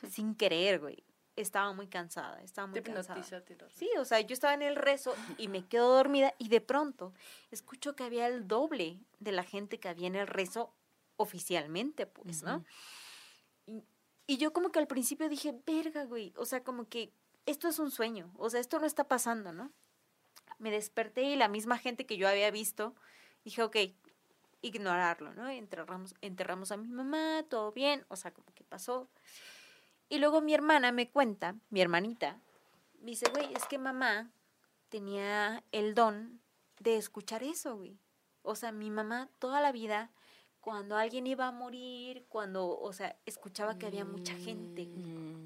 sin querer, güey. Estaba muy cansada, estaba muy Te cansada. Sí, o sea, yo estaba en el rezo y me quedo dormida y de pronto escucho que había el doble de la gente que había en el rezo oficialmente, pues, ¿no? Y, y yo como que al principio dije, verga, güey, o sea, como que esto es un sueño, o sea, esto no está pasando, ¿no? Me desperté y la misma gente que yo había visto, dije, ok, ignorarlo, ¿no? Enterramos, enterramos a mi mamá, todo bien, o sea, como que pasó. Y luego mi hermana me cuenta, mi hermanita, me dice, güey, es que mamá tenía el don de escuchar eso, güey. O sea, mi mamá toda la vida, cuando alguien iba a morir, cuando, o sea, escuchaba que había mucha gente. güey.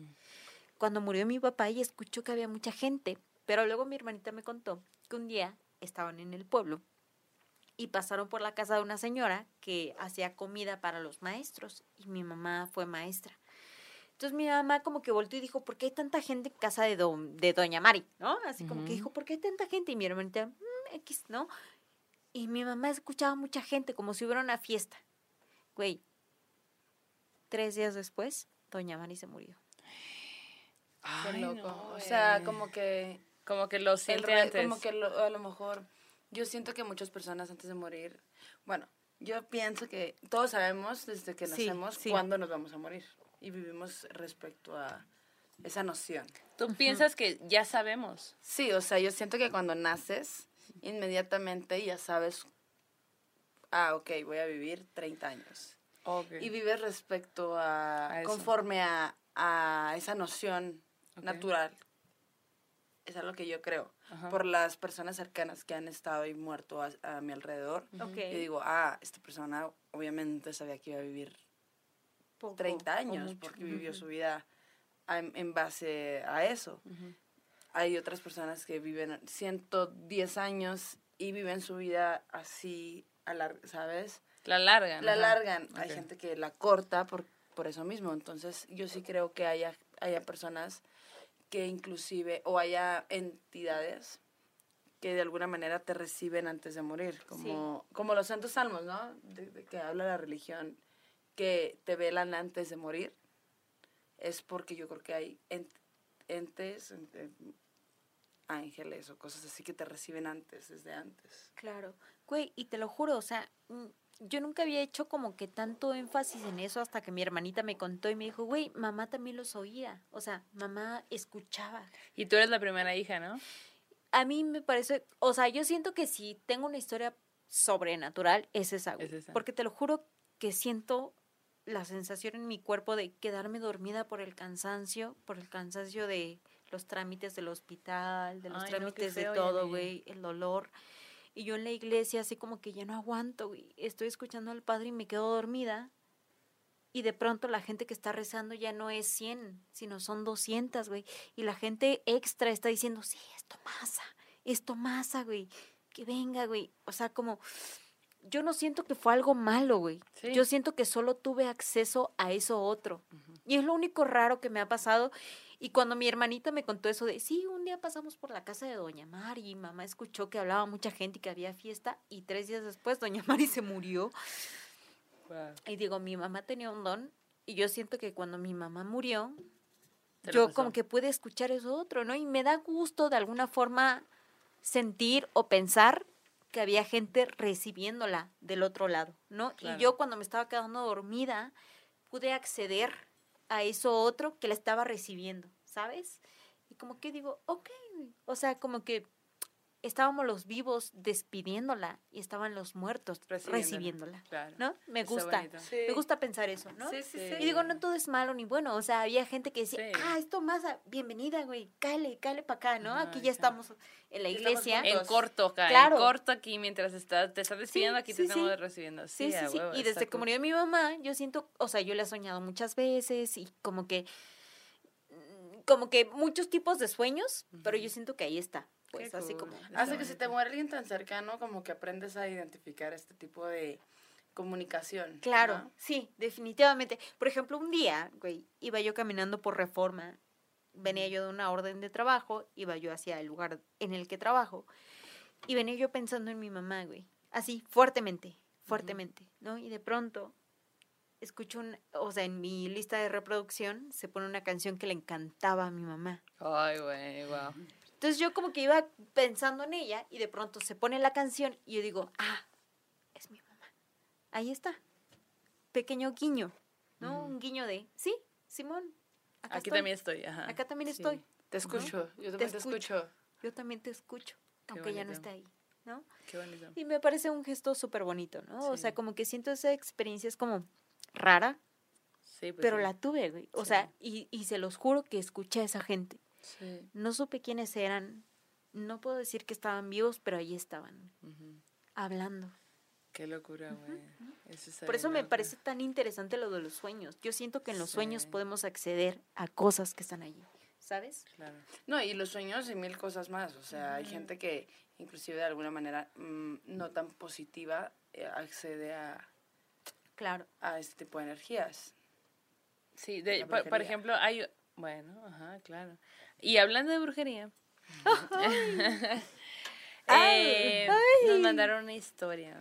Cuando murió mi papá, ella escuchó que había mucha gente. Pero luego mi hermanita me contó que un día estaban en el pueblo y pasaron por la casa de una señora que hacía comida para los maestros y mi mamá fue maestra. Entonces mi mamá como que volteó y dijo, ¿por qué hay tanta gente en casa de, don- de Doña Mari? ¿No? Así como que dijo, ¿por qué hay tanta gente? Y mi hermanita, "Mm, X, ¿no? Y mi mamá escuchaba mucha gente, como si hubiera una fiesta. Güey, tres días después, Doña Mari se murió. Qué loco. no, o sea, como que Como que lo siente antes. como que lo- a lo mejor yo siento que muchas personas antes de morir, bueno, yo pienso que todos sabemos desde que Sí, nacemos sí. cuándo nos vamos a morir y vivimos respecto a esa noción. Tú piensas que ya sabemos. Sí, o sea, yo siento que cuando naces, inmediatamente ya sabes, ah, ok, voy a vivir 30 años. Y vives respecto a, A conforme a, a esa noción Natural. Es algo que yo creo. Ajá. Por las personas cercanas que han estado y muerto a, a mi alrededor. Ok. Yo digo, ah, esta persona obviamente sabía que iba a vivir Poco 30 o años porque vivió su vida en, en base a eso. Hay otras personas que viven 110 años y viven su vida así, a lar- ¿sabes? La largan. La ajá. largan. Hay gente que la corta por, por eso mismo. Entonces, yo sí creo que haya, haya personas que inclusive, o haya entidades que de alguna manera te reciben antes de morir, como, como los santos salmos, ¿no? De, de que habla la religión, que te velan antes de morir. Es porque yo creo que hay ent- entes, ente- ángeles o cosas así que te reciben antes, desde antes. Claro. Güey, y te lo juro, o sea, mm, yo nunca había hecho como que tanto énfasis en eso hasta que mi hermanita me contó y me dijo, güey, mamá también los oía. O sea, mamá escuchaba. Y tú eres la primera hija, ¿no? A mí me parece, o sea, yo siento que si tengo una historia sobrenatural, es esa, güey. Es esa. Porque te lo juro que siento la sensación en mi cuerpo de quedarme dormida por el cansancio, por el cansancio de los trámites del hospital, de los Ay, trámites de todo, güey, el dolor. Y yo en la iglesia así como que ya no aguanto, güey. Estoy escuchando al padre y me quedo dormida. Y de pronto la gente que está rezando ya no es 100, sino son 200, güey. Y la gente extra está diciendo, sí, es Tomasa, es Tomasa, güey. Que venga, güey. O sea, como, yo no siento que fue algo malo, güey. Sí. Yo siento que solo tuve acceso a eso otro. Y es lo único raro que me ha pasado. Y cuando mi hermanita me contó eso de, sí, un día pasamos por la casa de Doña Mari y mamá escuchó que hablaba mucha gente y que había fiesta y tres días después Doña Mari se murió. Y digo, mi mamá tenía un don y yo siento que cuando mi mamá murió, yo pasó. como que pude escuchar eso otro, ¿no? Y me da gusto de alguna forma sentir o pensar que había gente recibiéndola del otro lado, ¿no? Claro. Y yo cuando me estaba quedando dormida, pude acceder a eso otro que la estaba recibiendo, ¿sabes? Y como que digo, ok, o sea, como que estábamos los vivos despidiéndola y estaban los muertos Recibiéndola, recibiéndola, claro. ¿no? Me gusta. Sí. Me gusta pensar eso, ¿no? Sí, sí. Y digo, no todo es malo ni bueno. O sea, había gente que decía, Sí. ah, esto más, bienvenida, güey, cáele, cáele para acá, ¿no? Aquí ya estamos en la iglesia. En corto, acá. Claro. En corto aquí, mientras está, te estás despidiendo, aquí sí, te estamos sí. recibiendo. Sí, Sí, sí, a sí. huevo, Y desde que cool. murió mi mamá, yo siento, o sea, yo le he soñado muchas veces y como que, como que muchos tipos de sueños, pero yo siento que ahí está. Pues Qué así cool. como. Hace que se te muere alguien tan cercano, como que aprendes a identificar este tipo de comunicación. Claro, ¿no? sí, definitivamente. Por ejemplo, un día, güey, iba yo caminando por reforma, venía yo de una orden de trabajo, iba yo hacia el lugar en el que trabajo, y venía yo pensando en mi mamá, güey, así, fuertemente, fuertemente, ¿no? Y de pronto escucho un, o sea, en mi lista de reproducción se pone una canción que le encantaba a mi mamá. Ay, güey, wow. Entonces yo como que iba pensando en ella y de pronto se pone la canción y yo digo, ah, es mi mamá. Ahí está. Pequeño guiño, ¿no? Un guiño de, sí, Simón. Acá Aquí estoy. también estoy, ajá. Acá también Sí. estoy. Te escucho, yo también te escucho. escucho. Yo también te escucho, aunque ya no bonito. esté ahí, ¿no? Qué bonito. Y me parece un gesto súper bonito, ¿no? O sea, como que siento esa experiencia es como rara, Sí, pues pero sí. la tuve, güey. O Sí. sea, y, y se los juro que escuché a esa gente. Sí. No supe quiénes eran. No puedo decir que estaban vivos, pero ahí estaban, hablando. Qué locura, güey. Por eso me parece tan interesante lo de los sueños. Yo siento que en los sueños podemos acceder a cosas que están allí, ¿sabes? Claro. No, y los sueños y mil cosas más. O sea, hay gente que inclusive de alguna manera mm, no tan positiva eh, accede a, Claro. a este tipo de energías. Sí, de, por, ejemplo, hay... Bueno, ajá, claro. Y hablando de brujería, eh, nos mandaron una historia.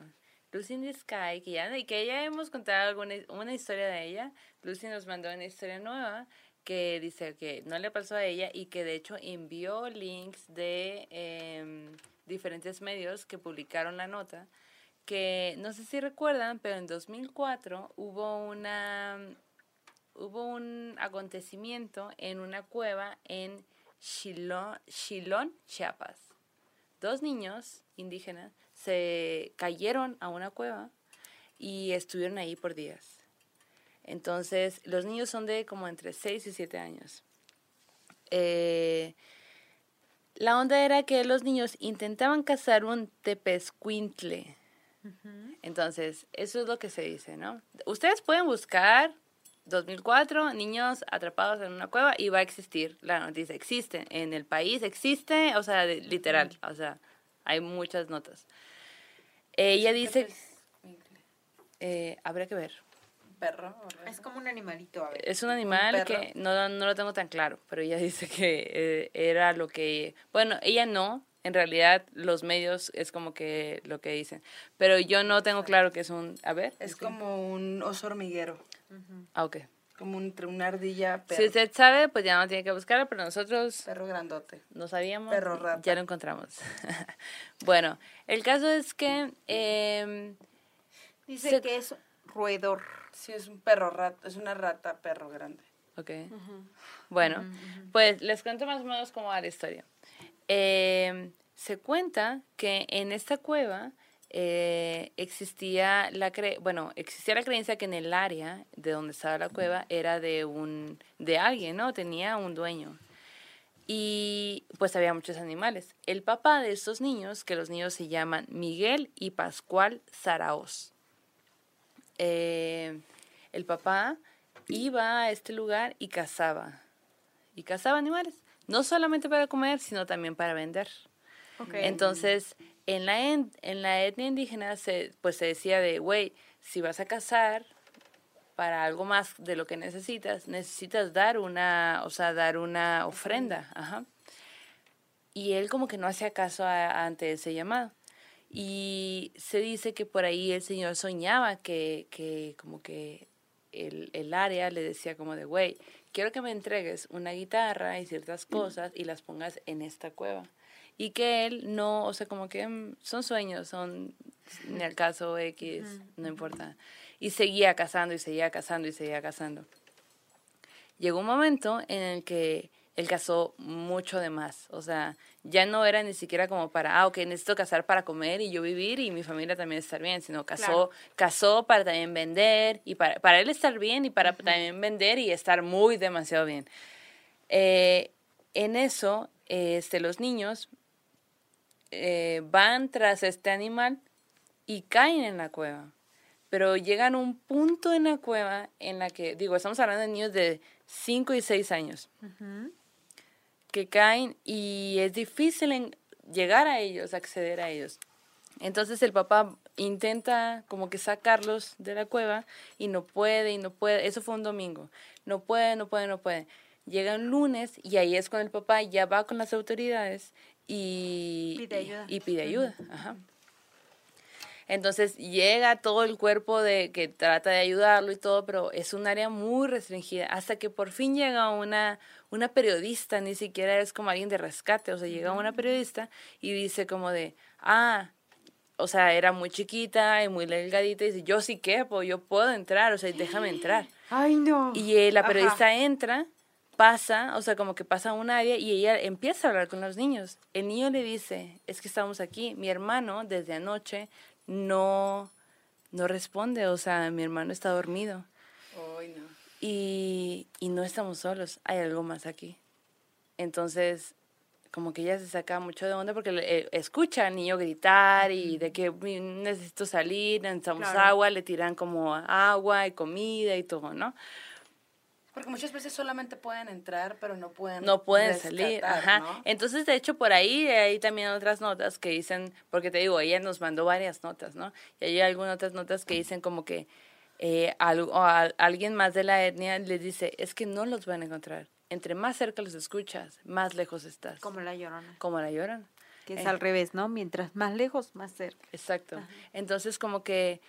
Lucy in the Sky, que ya, que ya hemos contado alguna, una historia de ella. Lucy nos mandó una historia nueva que dice que no le pasó a ella y que de hecho envió links de em, diferentes medios que publicaron la nota. Que no sé si recuerdan, pero en 2004 hubo una hubo un acontecimiento en una cueva en Chilón, Chilón, Chiapas. Dos niños indígenas se cayeron a una cueva y estuvieron ahí por días. Entonces, los niños son de como entre 6 y 7 años. Eh, la onda era que los niños intentaban cazar un tepezcuintle. Entonces, eso es lo que se dice, ¿no? Ustedes pueden buscar 2004, niños atrapados en una cueva y va a existir la noticia. Existe, en el país existe, o sea, de- literal, o sea, hay muchas notas. Ella dice, eh, habría que ver. Perro. Es como un animalito, a ver. Es un animal que no, no lo tengo tan claro, pero ella dice que eh, era lo que... Bueno, ella no, en realidad los medios es como que lo que dicen, pero yo no tengo claro que es un... A ver. Es como un oso hormiguero. Ah, ok. Como un- entre una ardilla, perro. Si usted sabe, pues ya no tiene que buscarlo, pero nosotros Perro grandote. no sabíamos. Perro rata. Ya lo encontramos. bueno, el caso es que... em, Dice Se- que es roedor. Sí, es un perro rata, es una rata perro grande. Ok. Bueno, pues les cuento más o menos cómo va la historia. Eh, se cuenta que en esta cueva eh, existía la cre bueno existía la creencia que en el área de donde estaba la cueva era de un de alguien, ¿no? Tenía un dueño. Y pues había muchos animales. El papá de estos niños, que los niños se llaman Miguel y Pascual Zaraoz. Eh, el papá iba a este lugar y cazaba. Y cazaba animales. No solamente para comer, sino también para vender. Entonces, en la, en, en la etnia indígena, se, pues se decía de, güey, si vas a cazar para algo más de lo que necesitas, necesitas dar una, o sea, dar una ofrenda. Ajá. Y él como que no hacía caso a- ante ese llamado. Y se dice que por ahí el señor soñaba que, que como que el, el área le decía como de, güey, quiero que me entregues una guitarra y ciertas cosas y las pongas en esta cueva. Y que él no, o sea, como que mm, son sueños, son en el caso X, no importa. Y seguía cazando y seguía cazando y seguía cazando. Llegó un momento en el que él cazó mucho de más. O sea, ya no era ni siquiera como para, ah, ok, necesito cazar para comer y yo vivir y mi familia también estar bien, sino cazó, Claro. cazó para también vender y para, para él estar bien y para también vender y estar muy demasiado bien. Eh, en eso, este, los niños eh, van tras este animal y caen en la cueva. Pero llegan a un punto en la cueva en la que, digo, estamos hablando de niños de 5 y 6 años, que caen y es difícil en- llegar a ellos, acceder a ellos. Entonces el papá intenta como que sacarlos de la cueva y no puede y no puede. Eso fue un domingo. No puede, no puede, no puede. Llega un lunes y ahí es cuando el papá ya va con las autoridades y Pide ayuda. Y, y pide ayuda. Ajá. Entonces llega todo el cuerpo de que trata de ayudarlo y todo, pero es un área muy restringida. Hasta que por fin llega una, una periodista, ni siquiera es como alguien de rescate, o sea, llega una periodista y dice como de, ah, o sea, era muy chiquita y muy delgadita y dice, yo sí quepo, yo puedo entrar, o sea, déjame entrar. Ay, no. Y eh, la periodista entra, pasa, o sea, como que pasa a un área y ella empieza a hablar con los niños. El niño le dice, es que estamos aquí, mi hermano desde anoche no, no responde, o sea, mi hermano está dormido. No. Y, y no estamos solos, hay algo más aquí. Entonces, como que ella se saca mucho de onda porque eh, escucha al niño gritar y de que "Mm, necesito salir, necesitamos Claro. agua, le tiran como agua y comida y todo, ¿no? Porque muchas veces solamente pueden entrar, pero no pueden no pueden salir. Ajá. ¿no? Entonces, de hecho, por ahí hay también otras notas que dicen, porque te digo, ella nos mandó varias notas, ¿no? Y hay algunas otras notas que dicen como que eh, a- alguien más de la etnia les dice, es que no los van a encontrar. Entre más cerca los escuchas, más lejos estás. Como la llorona. Como la lloran. Que es Eh. al revés, ¿no? Mientras más lejos, más cerca. Exacto. Entonces, como que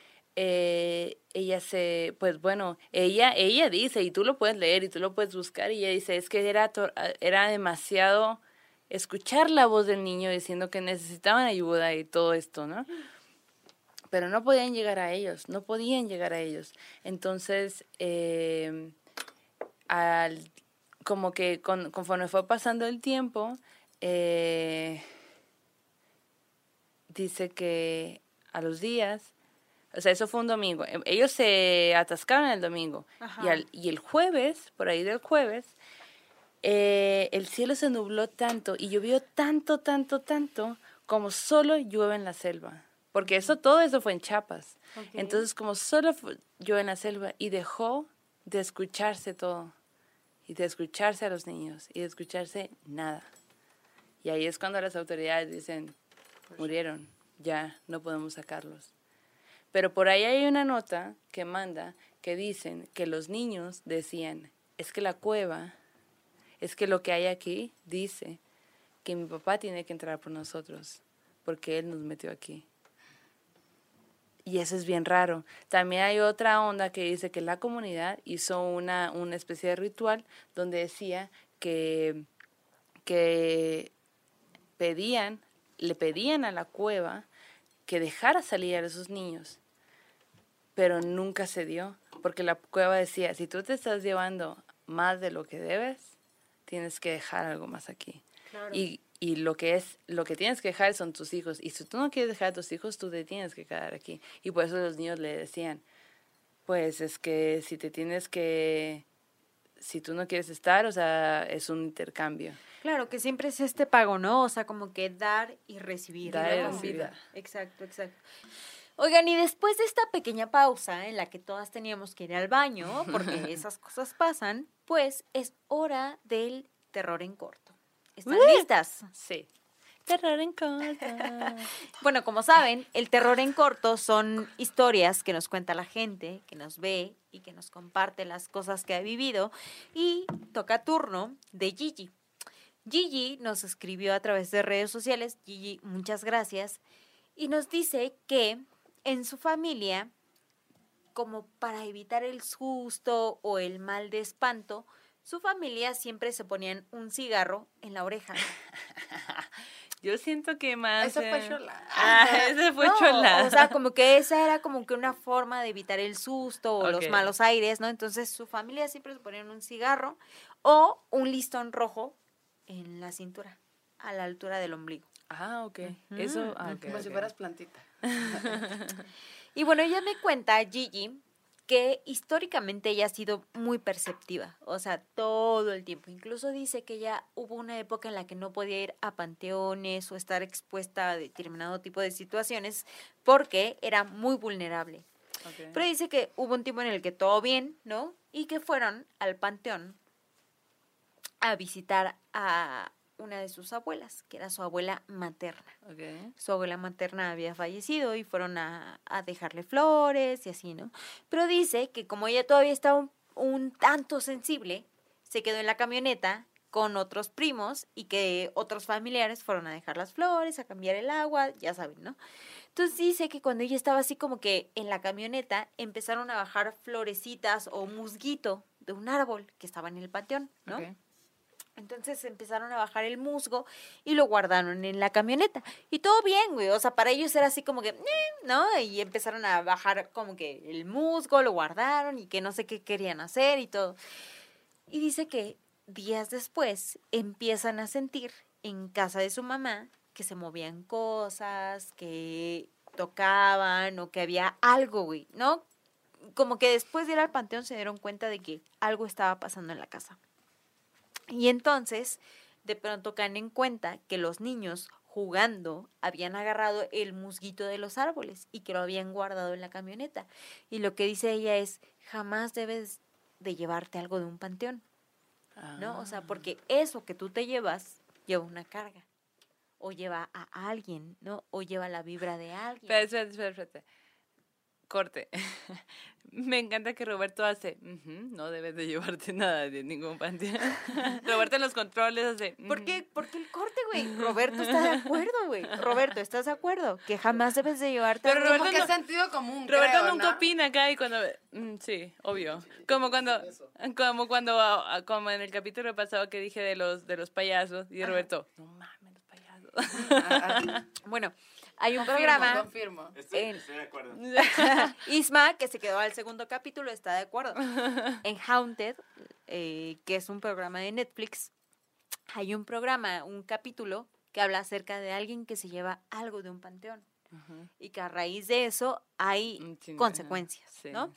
eh, ella se, pues bueno, ella, ella dice, y tú lo puedes leer y tú lo puedes buscar, y ella dice, es que era, tor- era demasiado escuchar la voz del niño diciendo que necesitaban ayuda y todo esto, ¿no? Pero no podían llegar a ellos, no podían llegar a ellos. Entonces, eh, al, como que con- conforme fue pasando el tiempo, eh, dice que a los días, o sea, eso fue un domingo, em, ellos se atascaron el domingo y, al- y el jueves, por ahí del jueves, eh, el cielo se nubló tanto y llovió tanto, tanto, tanto como solo llueve en la selva. Porque eso, todo eso fue en Chiapas. Entonces, como solo llueve en la selva y dejó de escucharse todo. Y de escucharse a los niños. Y de escucharse nada. Y ahí es cuando las autoridades dicen, murieron, ya no podemos sacarlos. Pero por ahí hay una nota que manda que dicen que los niños decían, es que la cueva, es que lo que hay aquí dice que mi papá tiene que entrar por nosotros, porque él nos metió aquí. Y eso es bien raro. También hay otra onda que dice que la comunidad hizo una, una especie de ritual donde decía que, que pedían, le pedían a la cueva que dejara salir a esos niños, pero nunca se dio, porque la cueva decía, si tú te estás llevando más de lo que debes, tienes que dejar algo más aquí. Claro. Y, y lo que es, lo que tienes que dejar son tus hijos. Y si tú no quieres dejar a tus hijos, tú te tienes que quedar aquí. Y por eso los niños le decían, pues es que si te tienes que, si tú no quieres estar, o sea, es un intercambio. Claro, que siempre es este pago, ¿no? O sea, como que dar y recibir. Dar y recibir. Exacto, exacto. Oigan, y después de esta pequeña pausa en la que todas teníamos que ir al baño, porque esas cosas pasan, pues es hora del terror en corto. ¿Están listas? Sí. Terror en corto. Bueno, como saben, el terror en corto son historias que nos cuenta la gente, que nos ve y que nos comparte las cosas que ha vivido. Y toca turno de Gigi. Gigi nos escribió a través de redes sociales. Gigi, muchas gracias. Y nos dice que en su familia, como para evitar el susto o el mal de espanto, su familia siempre se ponían un cigarro en la oreja. Yo siento que más... Eso fue eh, chola. Ah, ese fue No, chola. O sea, como que esa era como que una forma de evitar el susto o los malos aires, ¿no? Entonces su familia siempre se ponían un cigarro o un listón rojo en la cintura, a la altura del ombligo. Ah, ok. Eso, ah, ok, Como si fueras plantita. Y bueno, ella me cuenta, Gigi, que históricamente ella ha sido muy perceptiva, o sea, todo el tiempo. Incluso dice que ya hubo una época en la que no podía ir a panteones o estar expuesta a determinado tipo de situaciones porque era muy vulnerable. Pero dice que hubo un tiempo en el que todo bien, ¿no? Y que fueron al panteón a visitar a una de sus abuelas, que era su abuela materna. Su abuela materna había fallecido y fueron a, a dejarle flores y así, ¿no? Pero dice que como ella todavía estaba un, un tanto sensible, se quedó en la camioneta con otros primos y que otros familiares fueron a dejar las flores, a cambiar el agua, ya saben, ¿no? Entonces dice que cuando ella estaba así como que en la camioneta empezaron a bajar florecitas o musguito de un árbol que estaba en el panteón, ¿no? Ok. Entonces empezaron a bajar el musgo y lo guardaron en la camioneta. Y todo bien, güey. O sea, para ellos era así como que, ¿no? Y empezaron a bajar como que el musgo, lo guardaron y que no sé qué querían hacer y todo. Y dice que días después empiezan a sentir en casa de su mamá que se movían cosas, que tocaban o que había algo, güey, ¿no? Como que después de ir al panteón se dieron cuenta de que algo estaba pasando en la casa. Y entonces, de pronto caen en cuenta que los niños jugando habían agarrado el musguito de los árboles y que lo habían guardado en la camioneta. Y lo que dice ella es, jamás debes de llevarte algo de un panteón, ¿no? O sea, porque eso que tú te llevas lleva una carga. O lleva a alguien, ¿no? O lleva la vibra de alguien. Espera, espera, espera, espera. Corte. Me encanta que Roberto hace, "Ujú, no debes de llevarte nada de ningún panteón. Roberto en los controles hace, ¿Por "Ujú". qué? ¿Por qué el corte, güey? Roberto está de acuerdo, güey. Roberto, ¿estás de acuerdo? Que jamás debes de llevarte Pero Roberto Como que no- es sentido común, Roberto creo, nunca ¿no? opina acá y cuando... mm, sí, obvio. Como cuando, como cuando, ah, ah, como en el capítulo pasado que dije de los, de los payasos y Roberto, no mames, los payasos. Ah, Bueno, hay un Confirmo, programa, confirmo. Estoy, En- estoy de acuerdo. Isma, que se quedó al segundo capítulo, está de acuerdo. En Haunted, eh, que es un programa de Netflix, hay un programa, un capítulo que habla acerca de alguien que se lleva algo de un panteón y que a raíz de eso hay chingo, consecuencias, sí. ¿no?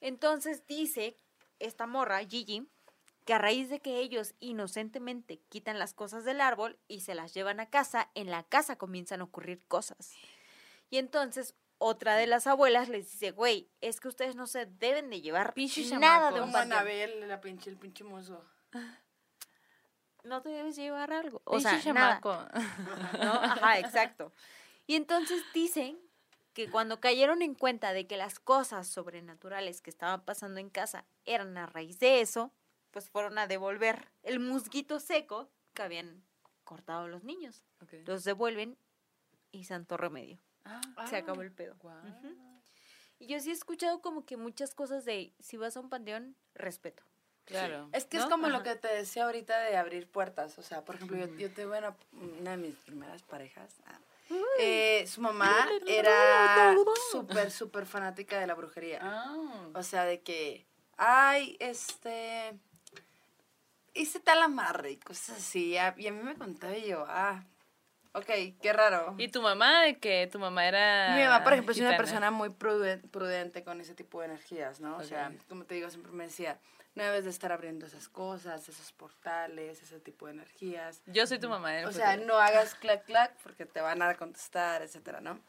Entonces dice esta morra, Gigi, que a raíz de que ellos inocentemente quitan las cosas del árbol y se las llevan a casa, en la casa comienzan a ocurrir cosas. Y entonces otra de las abuelas les dice, güey, es que ustedes no se deben de llevar Pinche nada chamacos. de un Como panteón. Anabel, la pinche, el pinche. No te debes llevar algo. O Pinche sea, nada. chamaco. ¿no? Ajá, exacto. Y entonces dicen que cuando cayeron en cuenta de que las cosas sobrenaturales que estaban pasando en casa eran a raíz de eso, pues fueron a devolver el musguito seco que habían cortado los niños. Los devuelven y santo remedio. Ah, Se acabó el pedo. Y yo sí he escuchado como que muchas cosas de si vas a un panteón, respeto. Claro. Es que es como lo que te decía ahorita de abrir puertas. O sea, por ejemplo, yo, yo tuve una, una de mis primeras parejas. ah, eh, su mamá era súper, súper fanática de la brujería. Ah. O sea, de que, ay, este, hice tal amarre y cosas así. Y a mí me contaba y yo, ah, ok, qué raro. ¿Y tu mamá de qué? ¿Tu mamá era Mi mamá, por ejemplo, es una persona muy pruden- prudente con ese tipo de energías, ¿no? O sea, como te digo, siempre me decía, no debes de estar abriendo esas cosas, esos portales, ese tipo de energías. Yo soy tu mamá. el O sea, no hagas clac clac porque te van a contestar, etcétera, ¿no?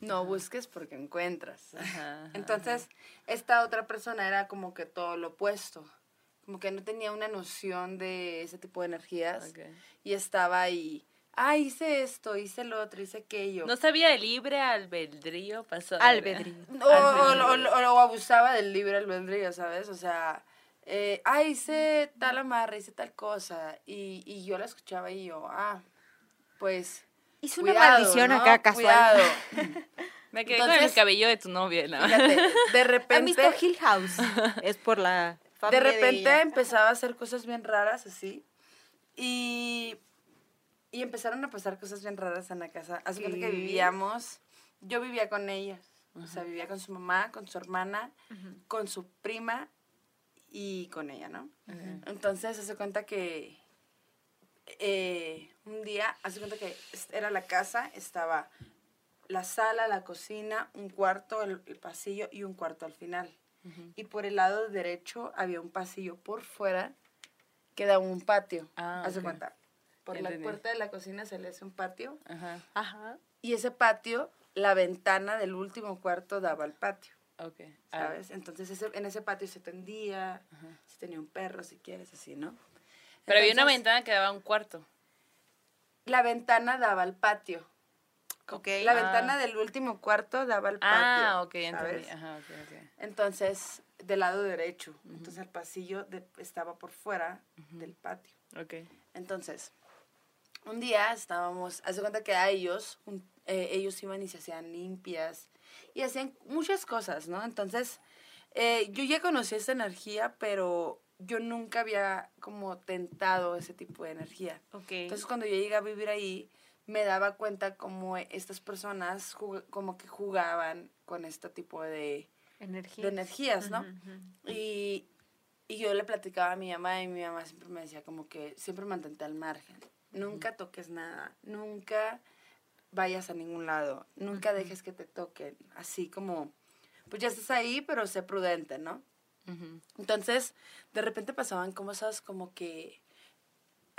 No busques porque encuentras. Ajá, ajá, Entonces, esta otra persona era como que todo lo opuesto. Como que no tenía una noción de ese tipo de energías. Ok. Y estaba ahí, ah, hice esto, hice lo otro, hice aquello. No sabía de libre albedrío pasó. Albedrío. O, o, o- o abusaba del libre albedrío, ¿sabes? O sea, eh, ah, hice tal amarre, hice tal cosa. Y, y yo la escuchaba y yo, ah, pues. Hice una cuidado, maldición ¿no? acá casual. Cuidado. Me quedé con el cabello de tu novia. ¿no? Fíjate, de ¿Han repente. visto Hill House? es por la De repente empezaba a hacer cosas bien raras así. Y, y empezaron a pasar cosas bien raras en la casa. Hace cuenta que vivíamos. Yo vivía con ellas. O sea, vivía con su mamá, con su hermana, con su prima y con ella, ¿no? Entonces, hace cuenta que eh, un día, hace cuenta que era la casa, estaba la sala, la cocina, un cuarto, el, el pasillo y un cuarto al final. Y por el lado derecho había un pasillo por fuera que daba un patio. Ah, ok. cuenta. Por la puerta de la cocina se le hace un patio. Ajá. Ajá. Y ese patio, la ventana del último cuarto daba al patio. Ok. Ah, ¿Sabes? Entonces ese- en ese patio se tendía, se tenía un perro si quieres, así, ¿no? Pero había una ventana que daba a un cuarto. La ventana daba al patio. Ok. La Ah. ventana del último cuarto daba al patio. Ah, ok, entendí. Ajá, ok, ok. Entonces, del lado derecho. Entonces, el pasillo de- estaba por fuera del patio. Ok. Entonces, un día estábamos, hace cuenta que a ellos, un- eh, ellos iban y se hacían limpias y hacían muchas cosas, ¿no? Entonces, eh, yo ya conocí esa energía, pero yo nunca había como tentado ese tipo de energía. Ok. Entonces, cuando yo llegué a vivir ahí, me daba cuenta como estas personas como que jugaban con este tipo de, Energía. de energías, ¿no? Y, y yo le platicaba a mi mamá y mi mamá siempre me decía como que siempre mantente al margen. Nunca toques nada, nunca vayas a ningún lado, nunca dejes que te toquen. Así como, pues ya estás ahí, pero sé prudente, ¿no? Entonces, de repente pasaban cosas como que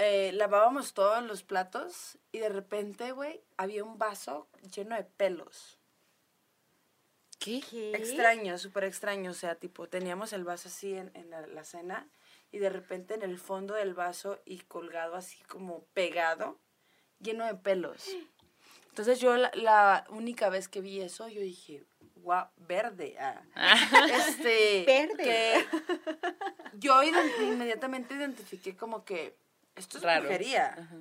eh, lavábamos todos los platos y de repente, güey, había un vaso lleno de pelos. ¿Qué? Extraño, súper extraño. O sea, tipo, teníamos el vaso así en, en la, la cena y de repente en el fondo del vaso y colgado así como pegado, lleno de pelos. Entonces yo la, la única vez que vi eso, yo dije, guau, verde. ah". Este, Verde. que yo inmediatamente identifiqué como que esto es Raro. brujería. Ajá.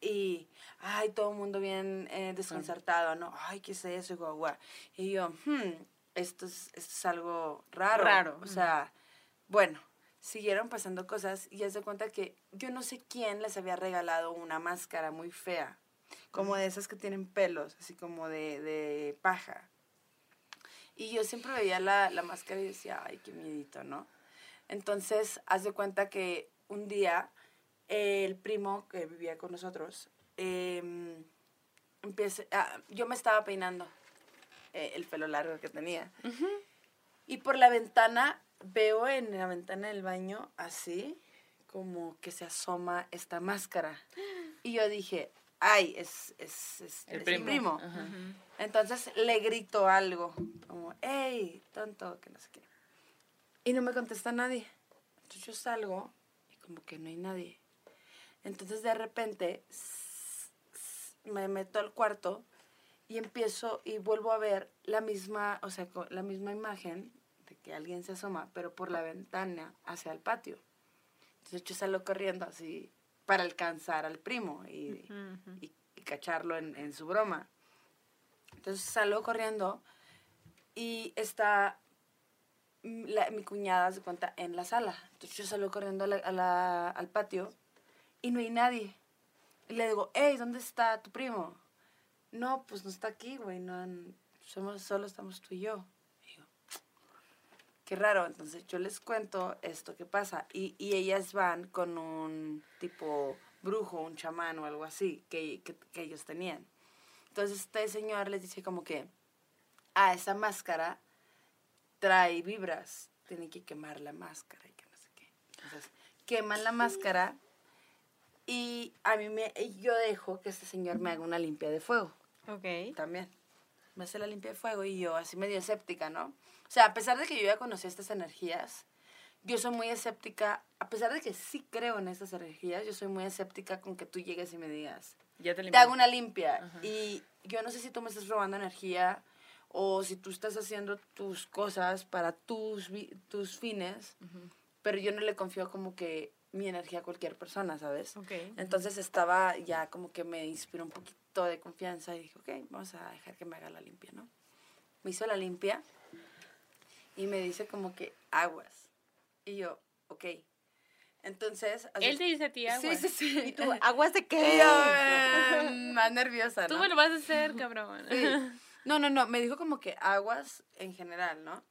Y, ay, todo el mundo bien eh, desconcertado, ¿no? Ay, ¿qué es eso? Guau, guau. Y yo, hmm, esto es, esto es algo raro. Raro, O sea, bueno, siguieron pasando cosas y ya se cuenta que yo no sé quién les había regalado una máscara muy fea, como de esas que tienen pelos, así como de, de paja. Y yo siempre veía la, la máscara y decía, ay, qué miedito, ¿no? Entonces, haz de cuenta que un día el primo que vivía con nosotros, eh, ah, yo me estaba peinando eh, el pelo largo que tenía. Y por la ventana, veo en la ventana del baño así, como que se asoma esta máscara. Y yo dije, ay, es, es, es, El es primo. mi primo. Entonces le grito algo, como, hey, tonto, que no sé qué. Y no me contesta nadie. Entonces yo salgo y como que no hay nadie. Entonces de repente me meto al cuarto y empiezo y vuelvo a ver la misma, o sea, la misma imagen de que alguien se asoma, pero por la ventana hacia el patio. Entonces yo salgo corriendo así para alcanzar al primo y, y, y cacharlo en, en su broma. Entonces salgo corriendo y está la- mi cuñada, se cuenta, en la sala. Entonces yo salgo corriendo a la- a la- al patio y no hay nadie. Y le digo, hey, ¿dónde está tu primo? No, pues no está aquí, güey, no, somos, solo estamos tú y yo. Y yo, qué raro. Entonces yo les cuento esto que pasa. Y, y ellas van con un tipo brujo, un chamán o algo así que, que, que ellos tenían. Entonces este señor les dice como que, ah, esa máscara trae vibras, tienen que quemar la máscara y que no sé qué. Entonces queman la máscara y a mí me, yo dejo que este señor me haga una limpia de fuego Ok. también. Me hace la limpia de fuego y yo así medio escéptica, ¿no? O sea, a pesar de que yo ya conocí estas energías, yo soy muy escéptica, a pesar de que sí creo en estas energías, yo soy muy escéptica con que tú llegues y me digas, Ya te te hago una limpia. Ajá. Y yo no sé si tú me estás robando energía o si tú estás haciendo tus cosas para tus, tus fines, Ujú. pero yo no le confío como que mi energía a cualquier persona, ¿sabes? Entonces estaba ya como que me inspiró un poquito de confianza y dije, ok, vamos a dejar que me haga la limpia, ¿no? Me hizo la limpia y me dice como que aguas. Y yo, ok. Entonces... hace- Él te dice a ti agua. Sí, sí, sí. ¿Y tú, aguas de Y qué? yo, eh, más nerviosa, Tú ¿no? me lo vas a hacer, cabrón. Sí. No, no, no, me dijo como que aguas en general, ¿no?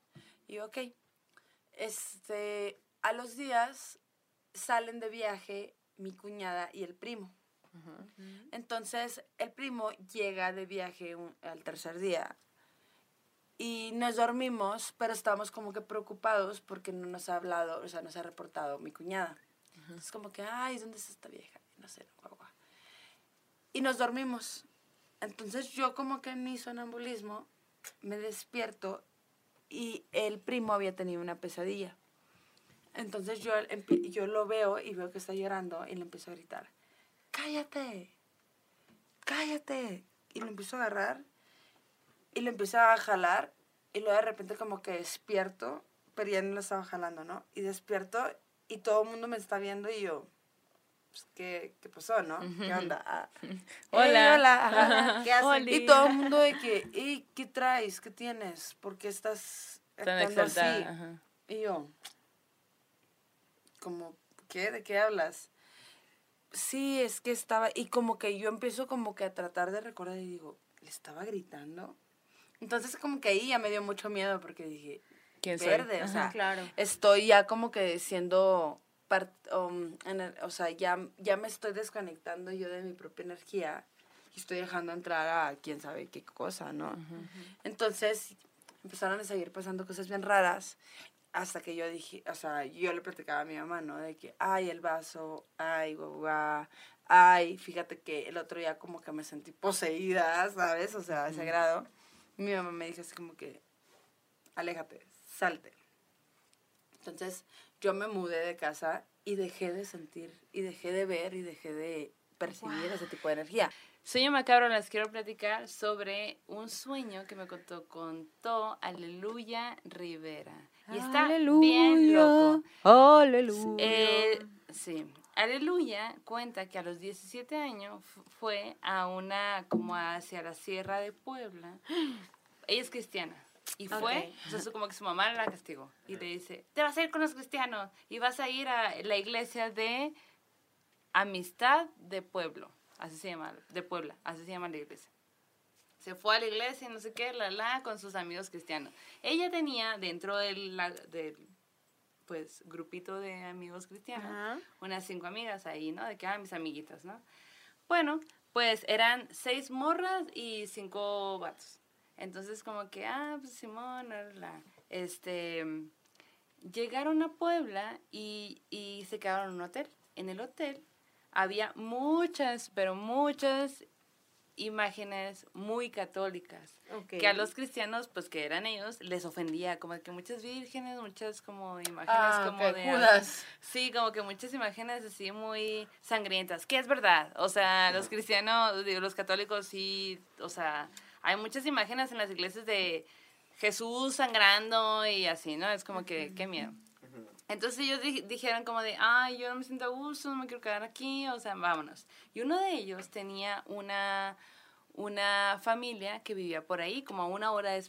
Y yo, ok. Este, a los días salen de viaje mi cuñada y el primo. Entonces, el primo llega de viaje un- al tercer día y nos dormimos, pero estamos como que preocupados porque no nos ha hablado, o sea, nos ha reportado mi cuñada. Es como que, ay, ¿dónde está esta vieja? No sé, guau, guau. Y nos dormimos. Entonces yo como que en mi sonambulismo me despierto y el primo había tenido una pesadilla. Entonces yo, yo lo veo y veo que está llorando y le empiezo a gritar, cállate, cállate. Y lo empiezo a agarrar y lo empiezo a jalar y luego de repente como que despierto, pero ya no lo estaba jalando, ¿no? Y despierto y todo el mundo me está viendo y yo, pues, ¿qué, ¿qué pasó, no? ¿Qué onda? Ah, Hola. "Ey, hola. ajá". ¿Qué hacen? Oli. Y todo el mundo de que, "Ey, ¿qué traes? ¿Qué tienes? ¿Por qué estás Tan actuando exaltada. así? ajá. Y yo, como, ¿qué? ¿De qué hablas? Sí, es que estaba, y como que yo empiezo como que a tratar de recordar y digo, ¿le estaba gritando? Entonces como que ahí ya me dio mucho miedo porque dije, ¿Quién soy? verde, o Ajá. sea, Claro. estoy ya como que siendo, part- um, en el- o sea, ya, ya me estoy desconectando yo de mi propia energía y estoy dejando entrar a quién sabe qué cosa, ¿no? Entonces empezaron a seguir pasando cosas bien raras hasta que yo dije, o sea, yo le platicaba a mi mamá, ¿no? De que, ay, el vaso, ay, guau, ay, fíjate que el otro día como que me sentí poseída, ¿sabes? O sea, a ese grado. Y mi mamá me dijo así como que, aléjate, salte. Entonces yo me mudé de casa y dejé de sentir, y dejé de ver, y dejé de percibir ese tipo de energía. Sueño macabro, les quiero platicar sobre un sueño que me contó, contó Aleluya Rivera. Y está bien loco. Aleluya. Eh, sí. Aleluya cuenta que a los 17 años fu- fue a una, como hacia la Sierra de Puebla. Ella es cristiana. Y fue, Ok. o sea, su- como que su mamá la castigó. Y le dice, te vas a ir con los cristianos y vas a ir a la iglesia de Amistad de Pueblo. Así se llama, de Puebla, así se llama la iglesia. Se fue a la iglesia, no sé qué, la, la, con sus amigos cristianos. Ella tenía dentro del, del pues, grupito de amigos cristianos, Ajá. unas cinco amigas ahí, ¿no? De que, ah, mis amiguitas, ¿no? Bueno, pues eran seis morras y cinco vatos. Entonces, como que, ah, pues Simón, la. este, llegaron a Puebla y, y se quedaron en un hotel. En el hotel había muchas, pero muchas imágenes muy católicas que a los cristianos, pues que eran ellos, les ofendía, como que muchas vírgenes, muchas como imágenes Ah, como ok, de... Judas. Sí, como que muchas imágenes así muy sangrientas, que es verdad, o sea, los cristianos, digo, los católicos sí, o sea, hay muchas imágenes en las iglesias de Jesús sangrando y así, ¿no? Es como que, qué miedo. Entonces ellos di- dijeron como de, ay, yo no me siento a gusto, no me quiero quedar aquí, o sea, vámonos. Y uno de ellos tenía una, una familia que vivía por ahí, como a una hora, de,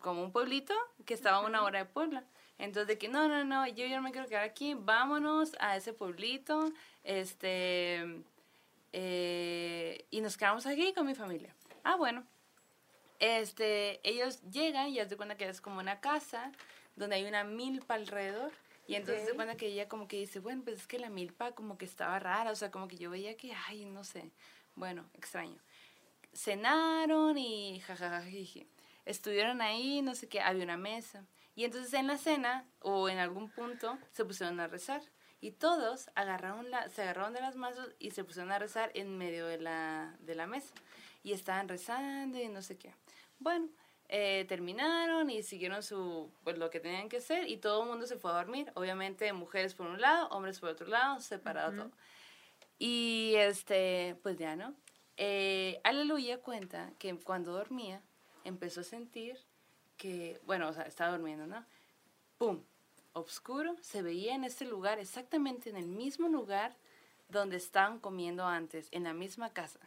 como un pueblito que estaba a una hora de Puebla. Entonces de que, no, no, no, yo, yo no me quiero quedar aquí, vámonos a ese pueblito, este, eh, y nos quedamos aquí con mi familia. Ah, bueno. Este, ellos llegan y haz de cuenta que es como una casa donde hay una milpa alrededor. Y entonces se Ok. cuenta que ella como que dice, bueno, pues es que la milpa como que estaba rara, o sea, como que yo veía que, ay, no sé, bueno, extraño. Cenaron y jajajajiji. Estuvieron ahí, no sé qué, había una mesa. Y entonces en la cena o en algún punto se pusieron a rezar. Y todos agarraron la, se agarraron de las manos y se pusieron a rezar en medio de la, de la mesa. Y estaban rezando y no sé qué. Bueno, eh, terminaron y siguieron su, pues, lo que tenían que hacer y todo el mundo se fue a dormir. Obviamente mujeres por un lado, hombres por otro lado, separado todo. Y este, pues ya, ¿no? Eh, Aleluya cuenta que cuando dormía empezó a sentir que, bueno, o sea, estaba durmiendo, ¿no? ¡Pum! Oscuro, se veía en este lugar, exactamente en el mismo lugar donde estaban comiendo antes, en la misma casa.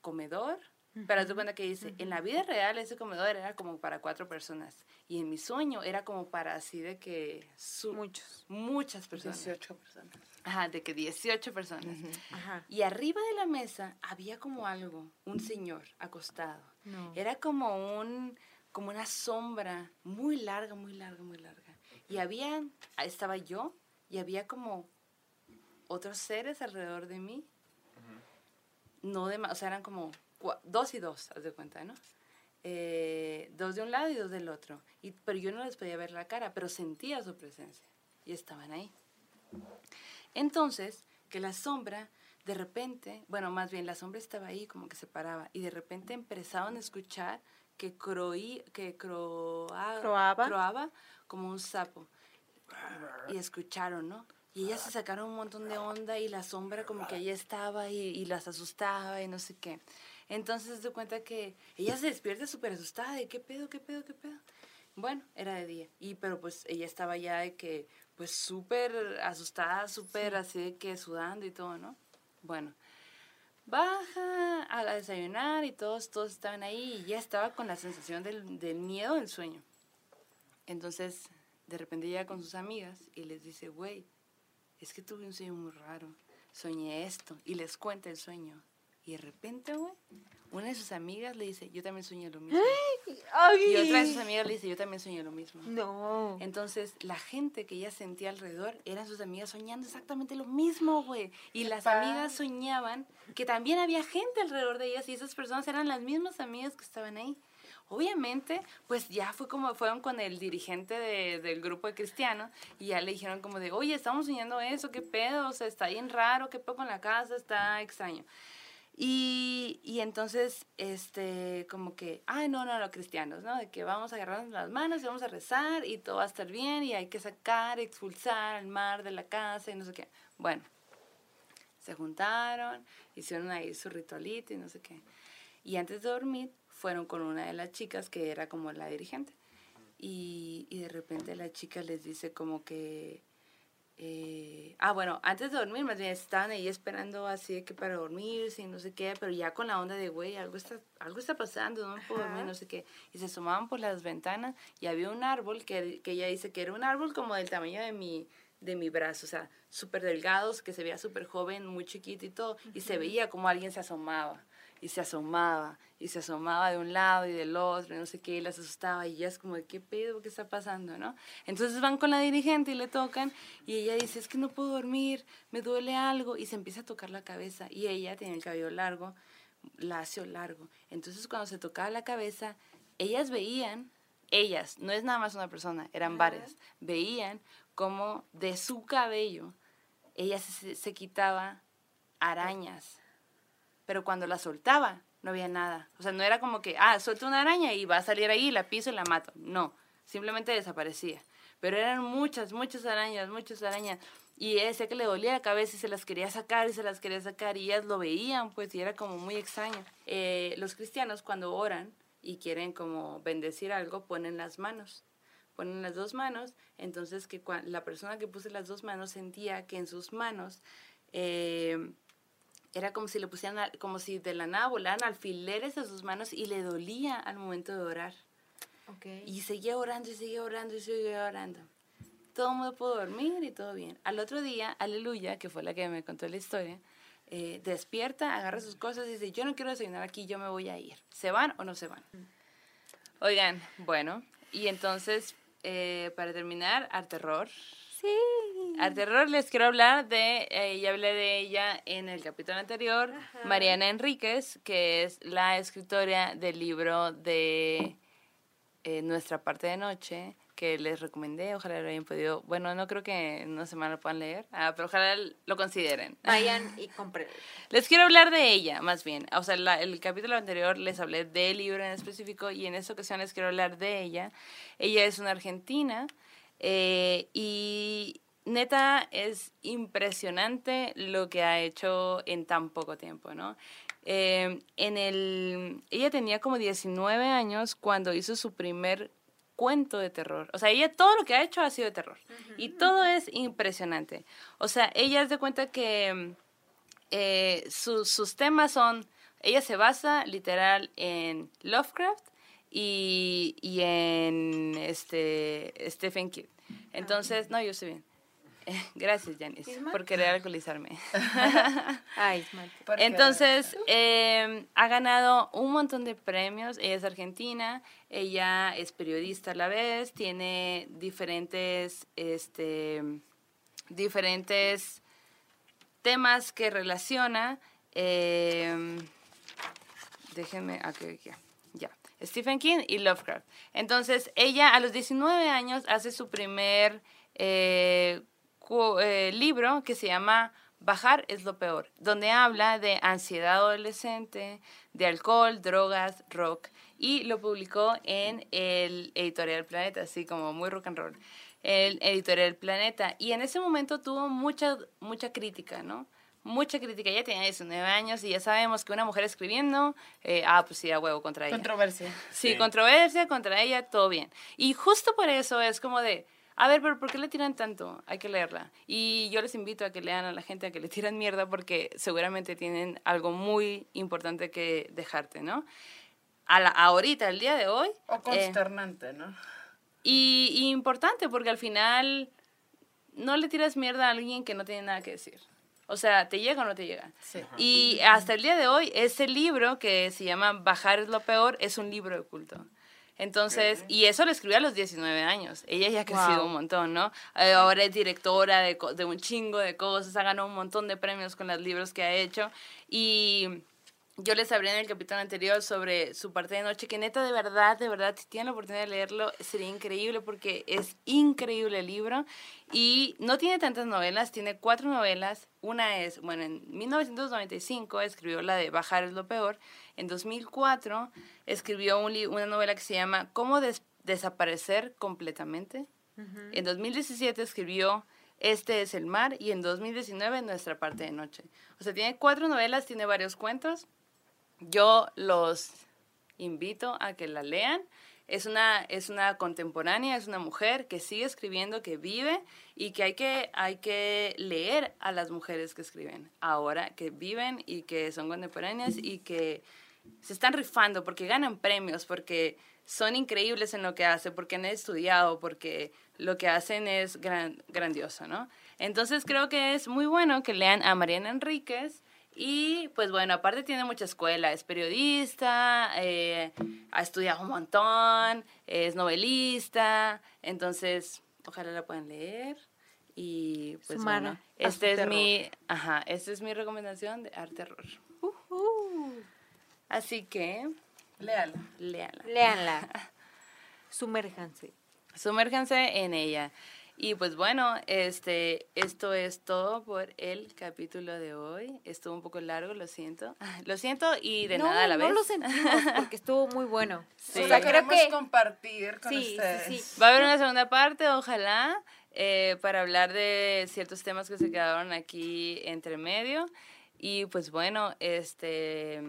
Comedor, pero haz de cuenta que dice, en la vida real ese comedor era como para cuatro personas y en mi sueño era como para así de que su- Muchos. muchas personas. 18 personas. Ajá, de que 18 personas. Ajá. Y arriba de la mesa había como algo, un señor acostado. No. Era como un como una sombra muy larga, muy larga, muy larga. Y había estaba yo y había como otros seres alrededor de mí. No de, o sea, eran como dos y dos, haz de cuenta, ¿no? Eh, dos de un lado y dos del otro. Y, pero yo no les podía ver la cara, pero sentía su presencia. Y estaban ahí. Entonces, que la sombra, de repente, bueno, más bien la sombra estaba ahí, como que se paraba, y de repente empezaron a escuchar que, croí, que croa- Croaba. croaba como un sapo. Y escucharon, ¿no? Y ellas se sacaron un montón de onda y la sombra como que ahí estaba y, y las asustaba y no sé qué. Entonces se cuenta que ella se despierta súper asustada de qué pedo, qué pedo, qué pedo. Bueno, era de día. Y pero pues ella estaba ya de que, pues súper asustada, súper así de que sudando y todo, ¿no? Bueno, baja a desayunar y todos, todos estaban ahí y ya estaba con la sensación del, del miedo del sueño. Entonces, de repente llega con sus amigas y les dice, güey, es que tuve un sueño muy raro, soñé esto y les cuenta el sueño. Y de repente, güey, una de sus amigas le dice, yo también soñé lo mismo. Y otra de sus amigas le dice, yo también soñé lo mismo. No. Entonces, la gente que ella sentía alrededor eran sus amigas soñando exactamente lo mismo, güey. Y las amigas soñaban que también había gente alrededor de ellas y esas personas eran las mismas amigas que estaban ahí. Obviamente, pues ya fue como fueron con el dirigente de- del grupo de cristianos y ya le dijeron como de, oye, estamos soñando eso, qué pedo, o sea, está bien raro, qué pedo con la casa, está extraño. Y, y entonces, este, como que, ay, no, no, no, cristianos, ¿no? De que vamos a agarrarnos las manos y vamos a rezar y todo va a estar bien y hay que sacar, expulsar al mar de la casa y no sé qué. Bueno, se juntaron, hicieron ahí su ritualito y no sé qué. Y antes de dormir, fueron con una de las chicas que era como la dirigente. Y, y de repente la chica les dice como que... eh, ah, bueno, antes de dormir, más bien estaban ahí esperando así de que para dormirse y no sé qué, pero ya con la onda de, güey, algo está, algo está pasando, no puedo dormir, no sé qué. Y se asomaban por las ventanas y había un árbol que, que ella dice que era un árbol como del tamaño de mi, de mi brazo, o sea, súper delgados, que se veía súper joven, muy chiquito y todo, y se veía como alguien se asomaba, y se asomaba, y se asomaba de un lado y del otro, y no sé qué, y las asustaba, y ella es como, de, ¿qué pedo? ¿Qué está pasando? ¿no? Entonces van con la dirigente y le tocan, y ella dice, es que no puedo dormir, me duele algo, y se empieza a tocar la cabeza, y ella tiene el cabello largo, lacio largo, entonces cuando se tocaba la cabeza, ellas veían, ellas, no es nada más una persona, eran varias, veían como de su cabello ella se, se quitaba arañas, pero cuando la soltaba no había nada. O sea, no era como que, ah, suelto una araña y va a salir ahí, la piso y la mato. No, simplemente desaparecía. Pero eran muchas, muchas arañas, muchas arañas. Y decía que le dolía la cabeza y se las quería sacar y se las quería sacar y ellas lo veían, pues, y era como muy extraño. Eh, los cristianos cuando oran y quieren como bendecir algo, ponen las manos ponen las dos manos, entonces que la persona que puso las dos manos sentía que en sus manos eh, era como si le pusieran, al- como si de la nada volaran alfileres a sus manos y le dolía al momento de orar. Y seguía orando y seguía orando y seguía orando. Todo el mundo pudo dormir y todo bien. Al otro día, Aleluya, que fue la que me contó la historia, eh, despierta, agarra sus cosas y dice, yo no quiero desayunar aquí, yo me voy a ir. ¿Se van o no se van? Oigan, bueno, y entonces, eh, para terminar, Art Terror. Sí. Art Terror les quiero hablar de, eh, ya hablé de ella en el capítulo anterior, Ajá. Mariana Enríquez, que es la escritora del libro de eh, Nuestra parte de noche, que les recomendé, ojalá lo hayan podido, bueno, no creo que en una semana lo puedan leer, ah, pero ojalá lo consideren. Vayan y compren. Les quiero hablar de ella, más bien. O sea, la- el capítulo anterior les hablé del libro en específico y en esta ocasión les quiero hablar de ella. Ella es una argentina eh, y neta es impresionante lo que ha hecho en tan poco tiempo, ¿no? Eh, en el, ella tenía como 19 años cuando hizo su primer cuento de terror. O sea, ella todo lo que ha hecho ha sido de terror. Y todo es impresionante. O sea, ella es de cuenta que eh, su- sus temas son, ella se basa literal en Lovecraft y, y en este Stephen King. Entonces, no, yo estoy bien. Gracias, Janice, por querer alcoholizarme. Ay. Porque- Entonces, eh, ha ganado un montón de premios. Ella es argentina, ella es periodista a la vez, tiene diferentes, este, diferentes temas que relaciona. eh, déjenme, aquí, ya, ya. Stephen King y Lovecraft. Entonces, ella a los 19 años hace su primer eh, eh, libro que se llama Bajar es lo peor, donde habla de ansiedad adolescente, de alcohol, drogas, rock, y lo publicó en el editorial Planeta, así como muy rock and roll, el editorial Planeta. Y en ese momento tuvo mucha, mucha crítica, ¿no? mucha crítica. Ella tenía 19 años y ya sabemos que una mujer escribiendo, eh, ah, pues sí, a huevo contra ella. Controversia. Sí, Sí. controversia contra ella, todo bien. Y justo por eso es como de, a ver, pero ¿por qué le tiran tanto? Hay que leerla. Y yo les invito a que lean a la gente a que le tiran mierda porque seguramente tienen algo muy importante que dejarte, ¿no? A la, ahorita, el día de hoy. O eh, consternante, ¿no? y, y importante porque al final no le tiras mierda a alguien que no tiene nada que decir. O sea, ¿te llega o no te llega? Sí. Y hasta el día de hoy, ese libro que se llama Bajar es lo peor es un libro de culto. Entonces, y eso lo escribió a los 19 años. Ella ya ha crecido Wow. un montón, ¿no? Eh, ahora es directora de, de un chingo de cosas, ha ganado un montón de premios con los libros que ha hecho. Y yo les hablé en el capítulo anterior sobre su parte de noche, que neta, de verdad, de verdad, si tienen la oportunidad de leerlo, sería increíble porque es increíble el libro. Y no tiene tantas novelas, tiene cuatro novelas. Una es, bueno, en 1995 escribió la de Bajar es lo peor. En 2004 escribió un li- una novela que se llama ¿Cómo des- desaparecer completamente? En 2017 escribió Este es el mar y en 2019 Nuestra parte de noche. O sea, tiene cuatro novelas, tiene varios cuentos. Yo los invito a que la lean. Es una, es una contemporánea, es una mujer que sigue escribiendo, que vive y que hay, que hay que leer a las mujeres que escriben ahora, que viven y que son contemporáneas y que se están rifando porque ganan premios, porque son increíbles en lo que hacen, porque han estudiado, porque lo que hacen es gran, grandioso, ¿no? Entonces creo que es muy bueno que lean a Mariana Enríquez y pues bueno, aparte tiene mucha escuela, es periodista, eh, ha estudiado un montón, es novelista, entonces ojalá la puedan leer. Y pues Sumar bueno, este es terror. mi, ajá, esta es mi recomendación de arte terror. Así que Léala. léanla. Léanla. Sumérjanse. Sumérjanse en ella. Y pues bueno, este, esto es todo por el capítulo de hoy. Estuvo un poco largo, lo siento. Lo siento y de no, nada a la vez. No lo sentimos porque estuvo muy bueno. Sí. O sea, creo que compartir con Sí, sí, ustedes. sí. Va a haber una segunda parte, ojalá, eh, para hablar de ciertos temas que se quedaron aquí entre medio. Y pues bueno, este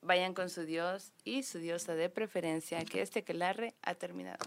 vayan con su Dios y su diosa de preferencia, que este quelarre ha terminado.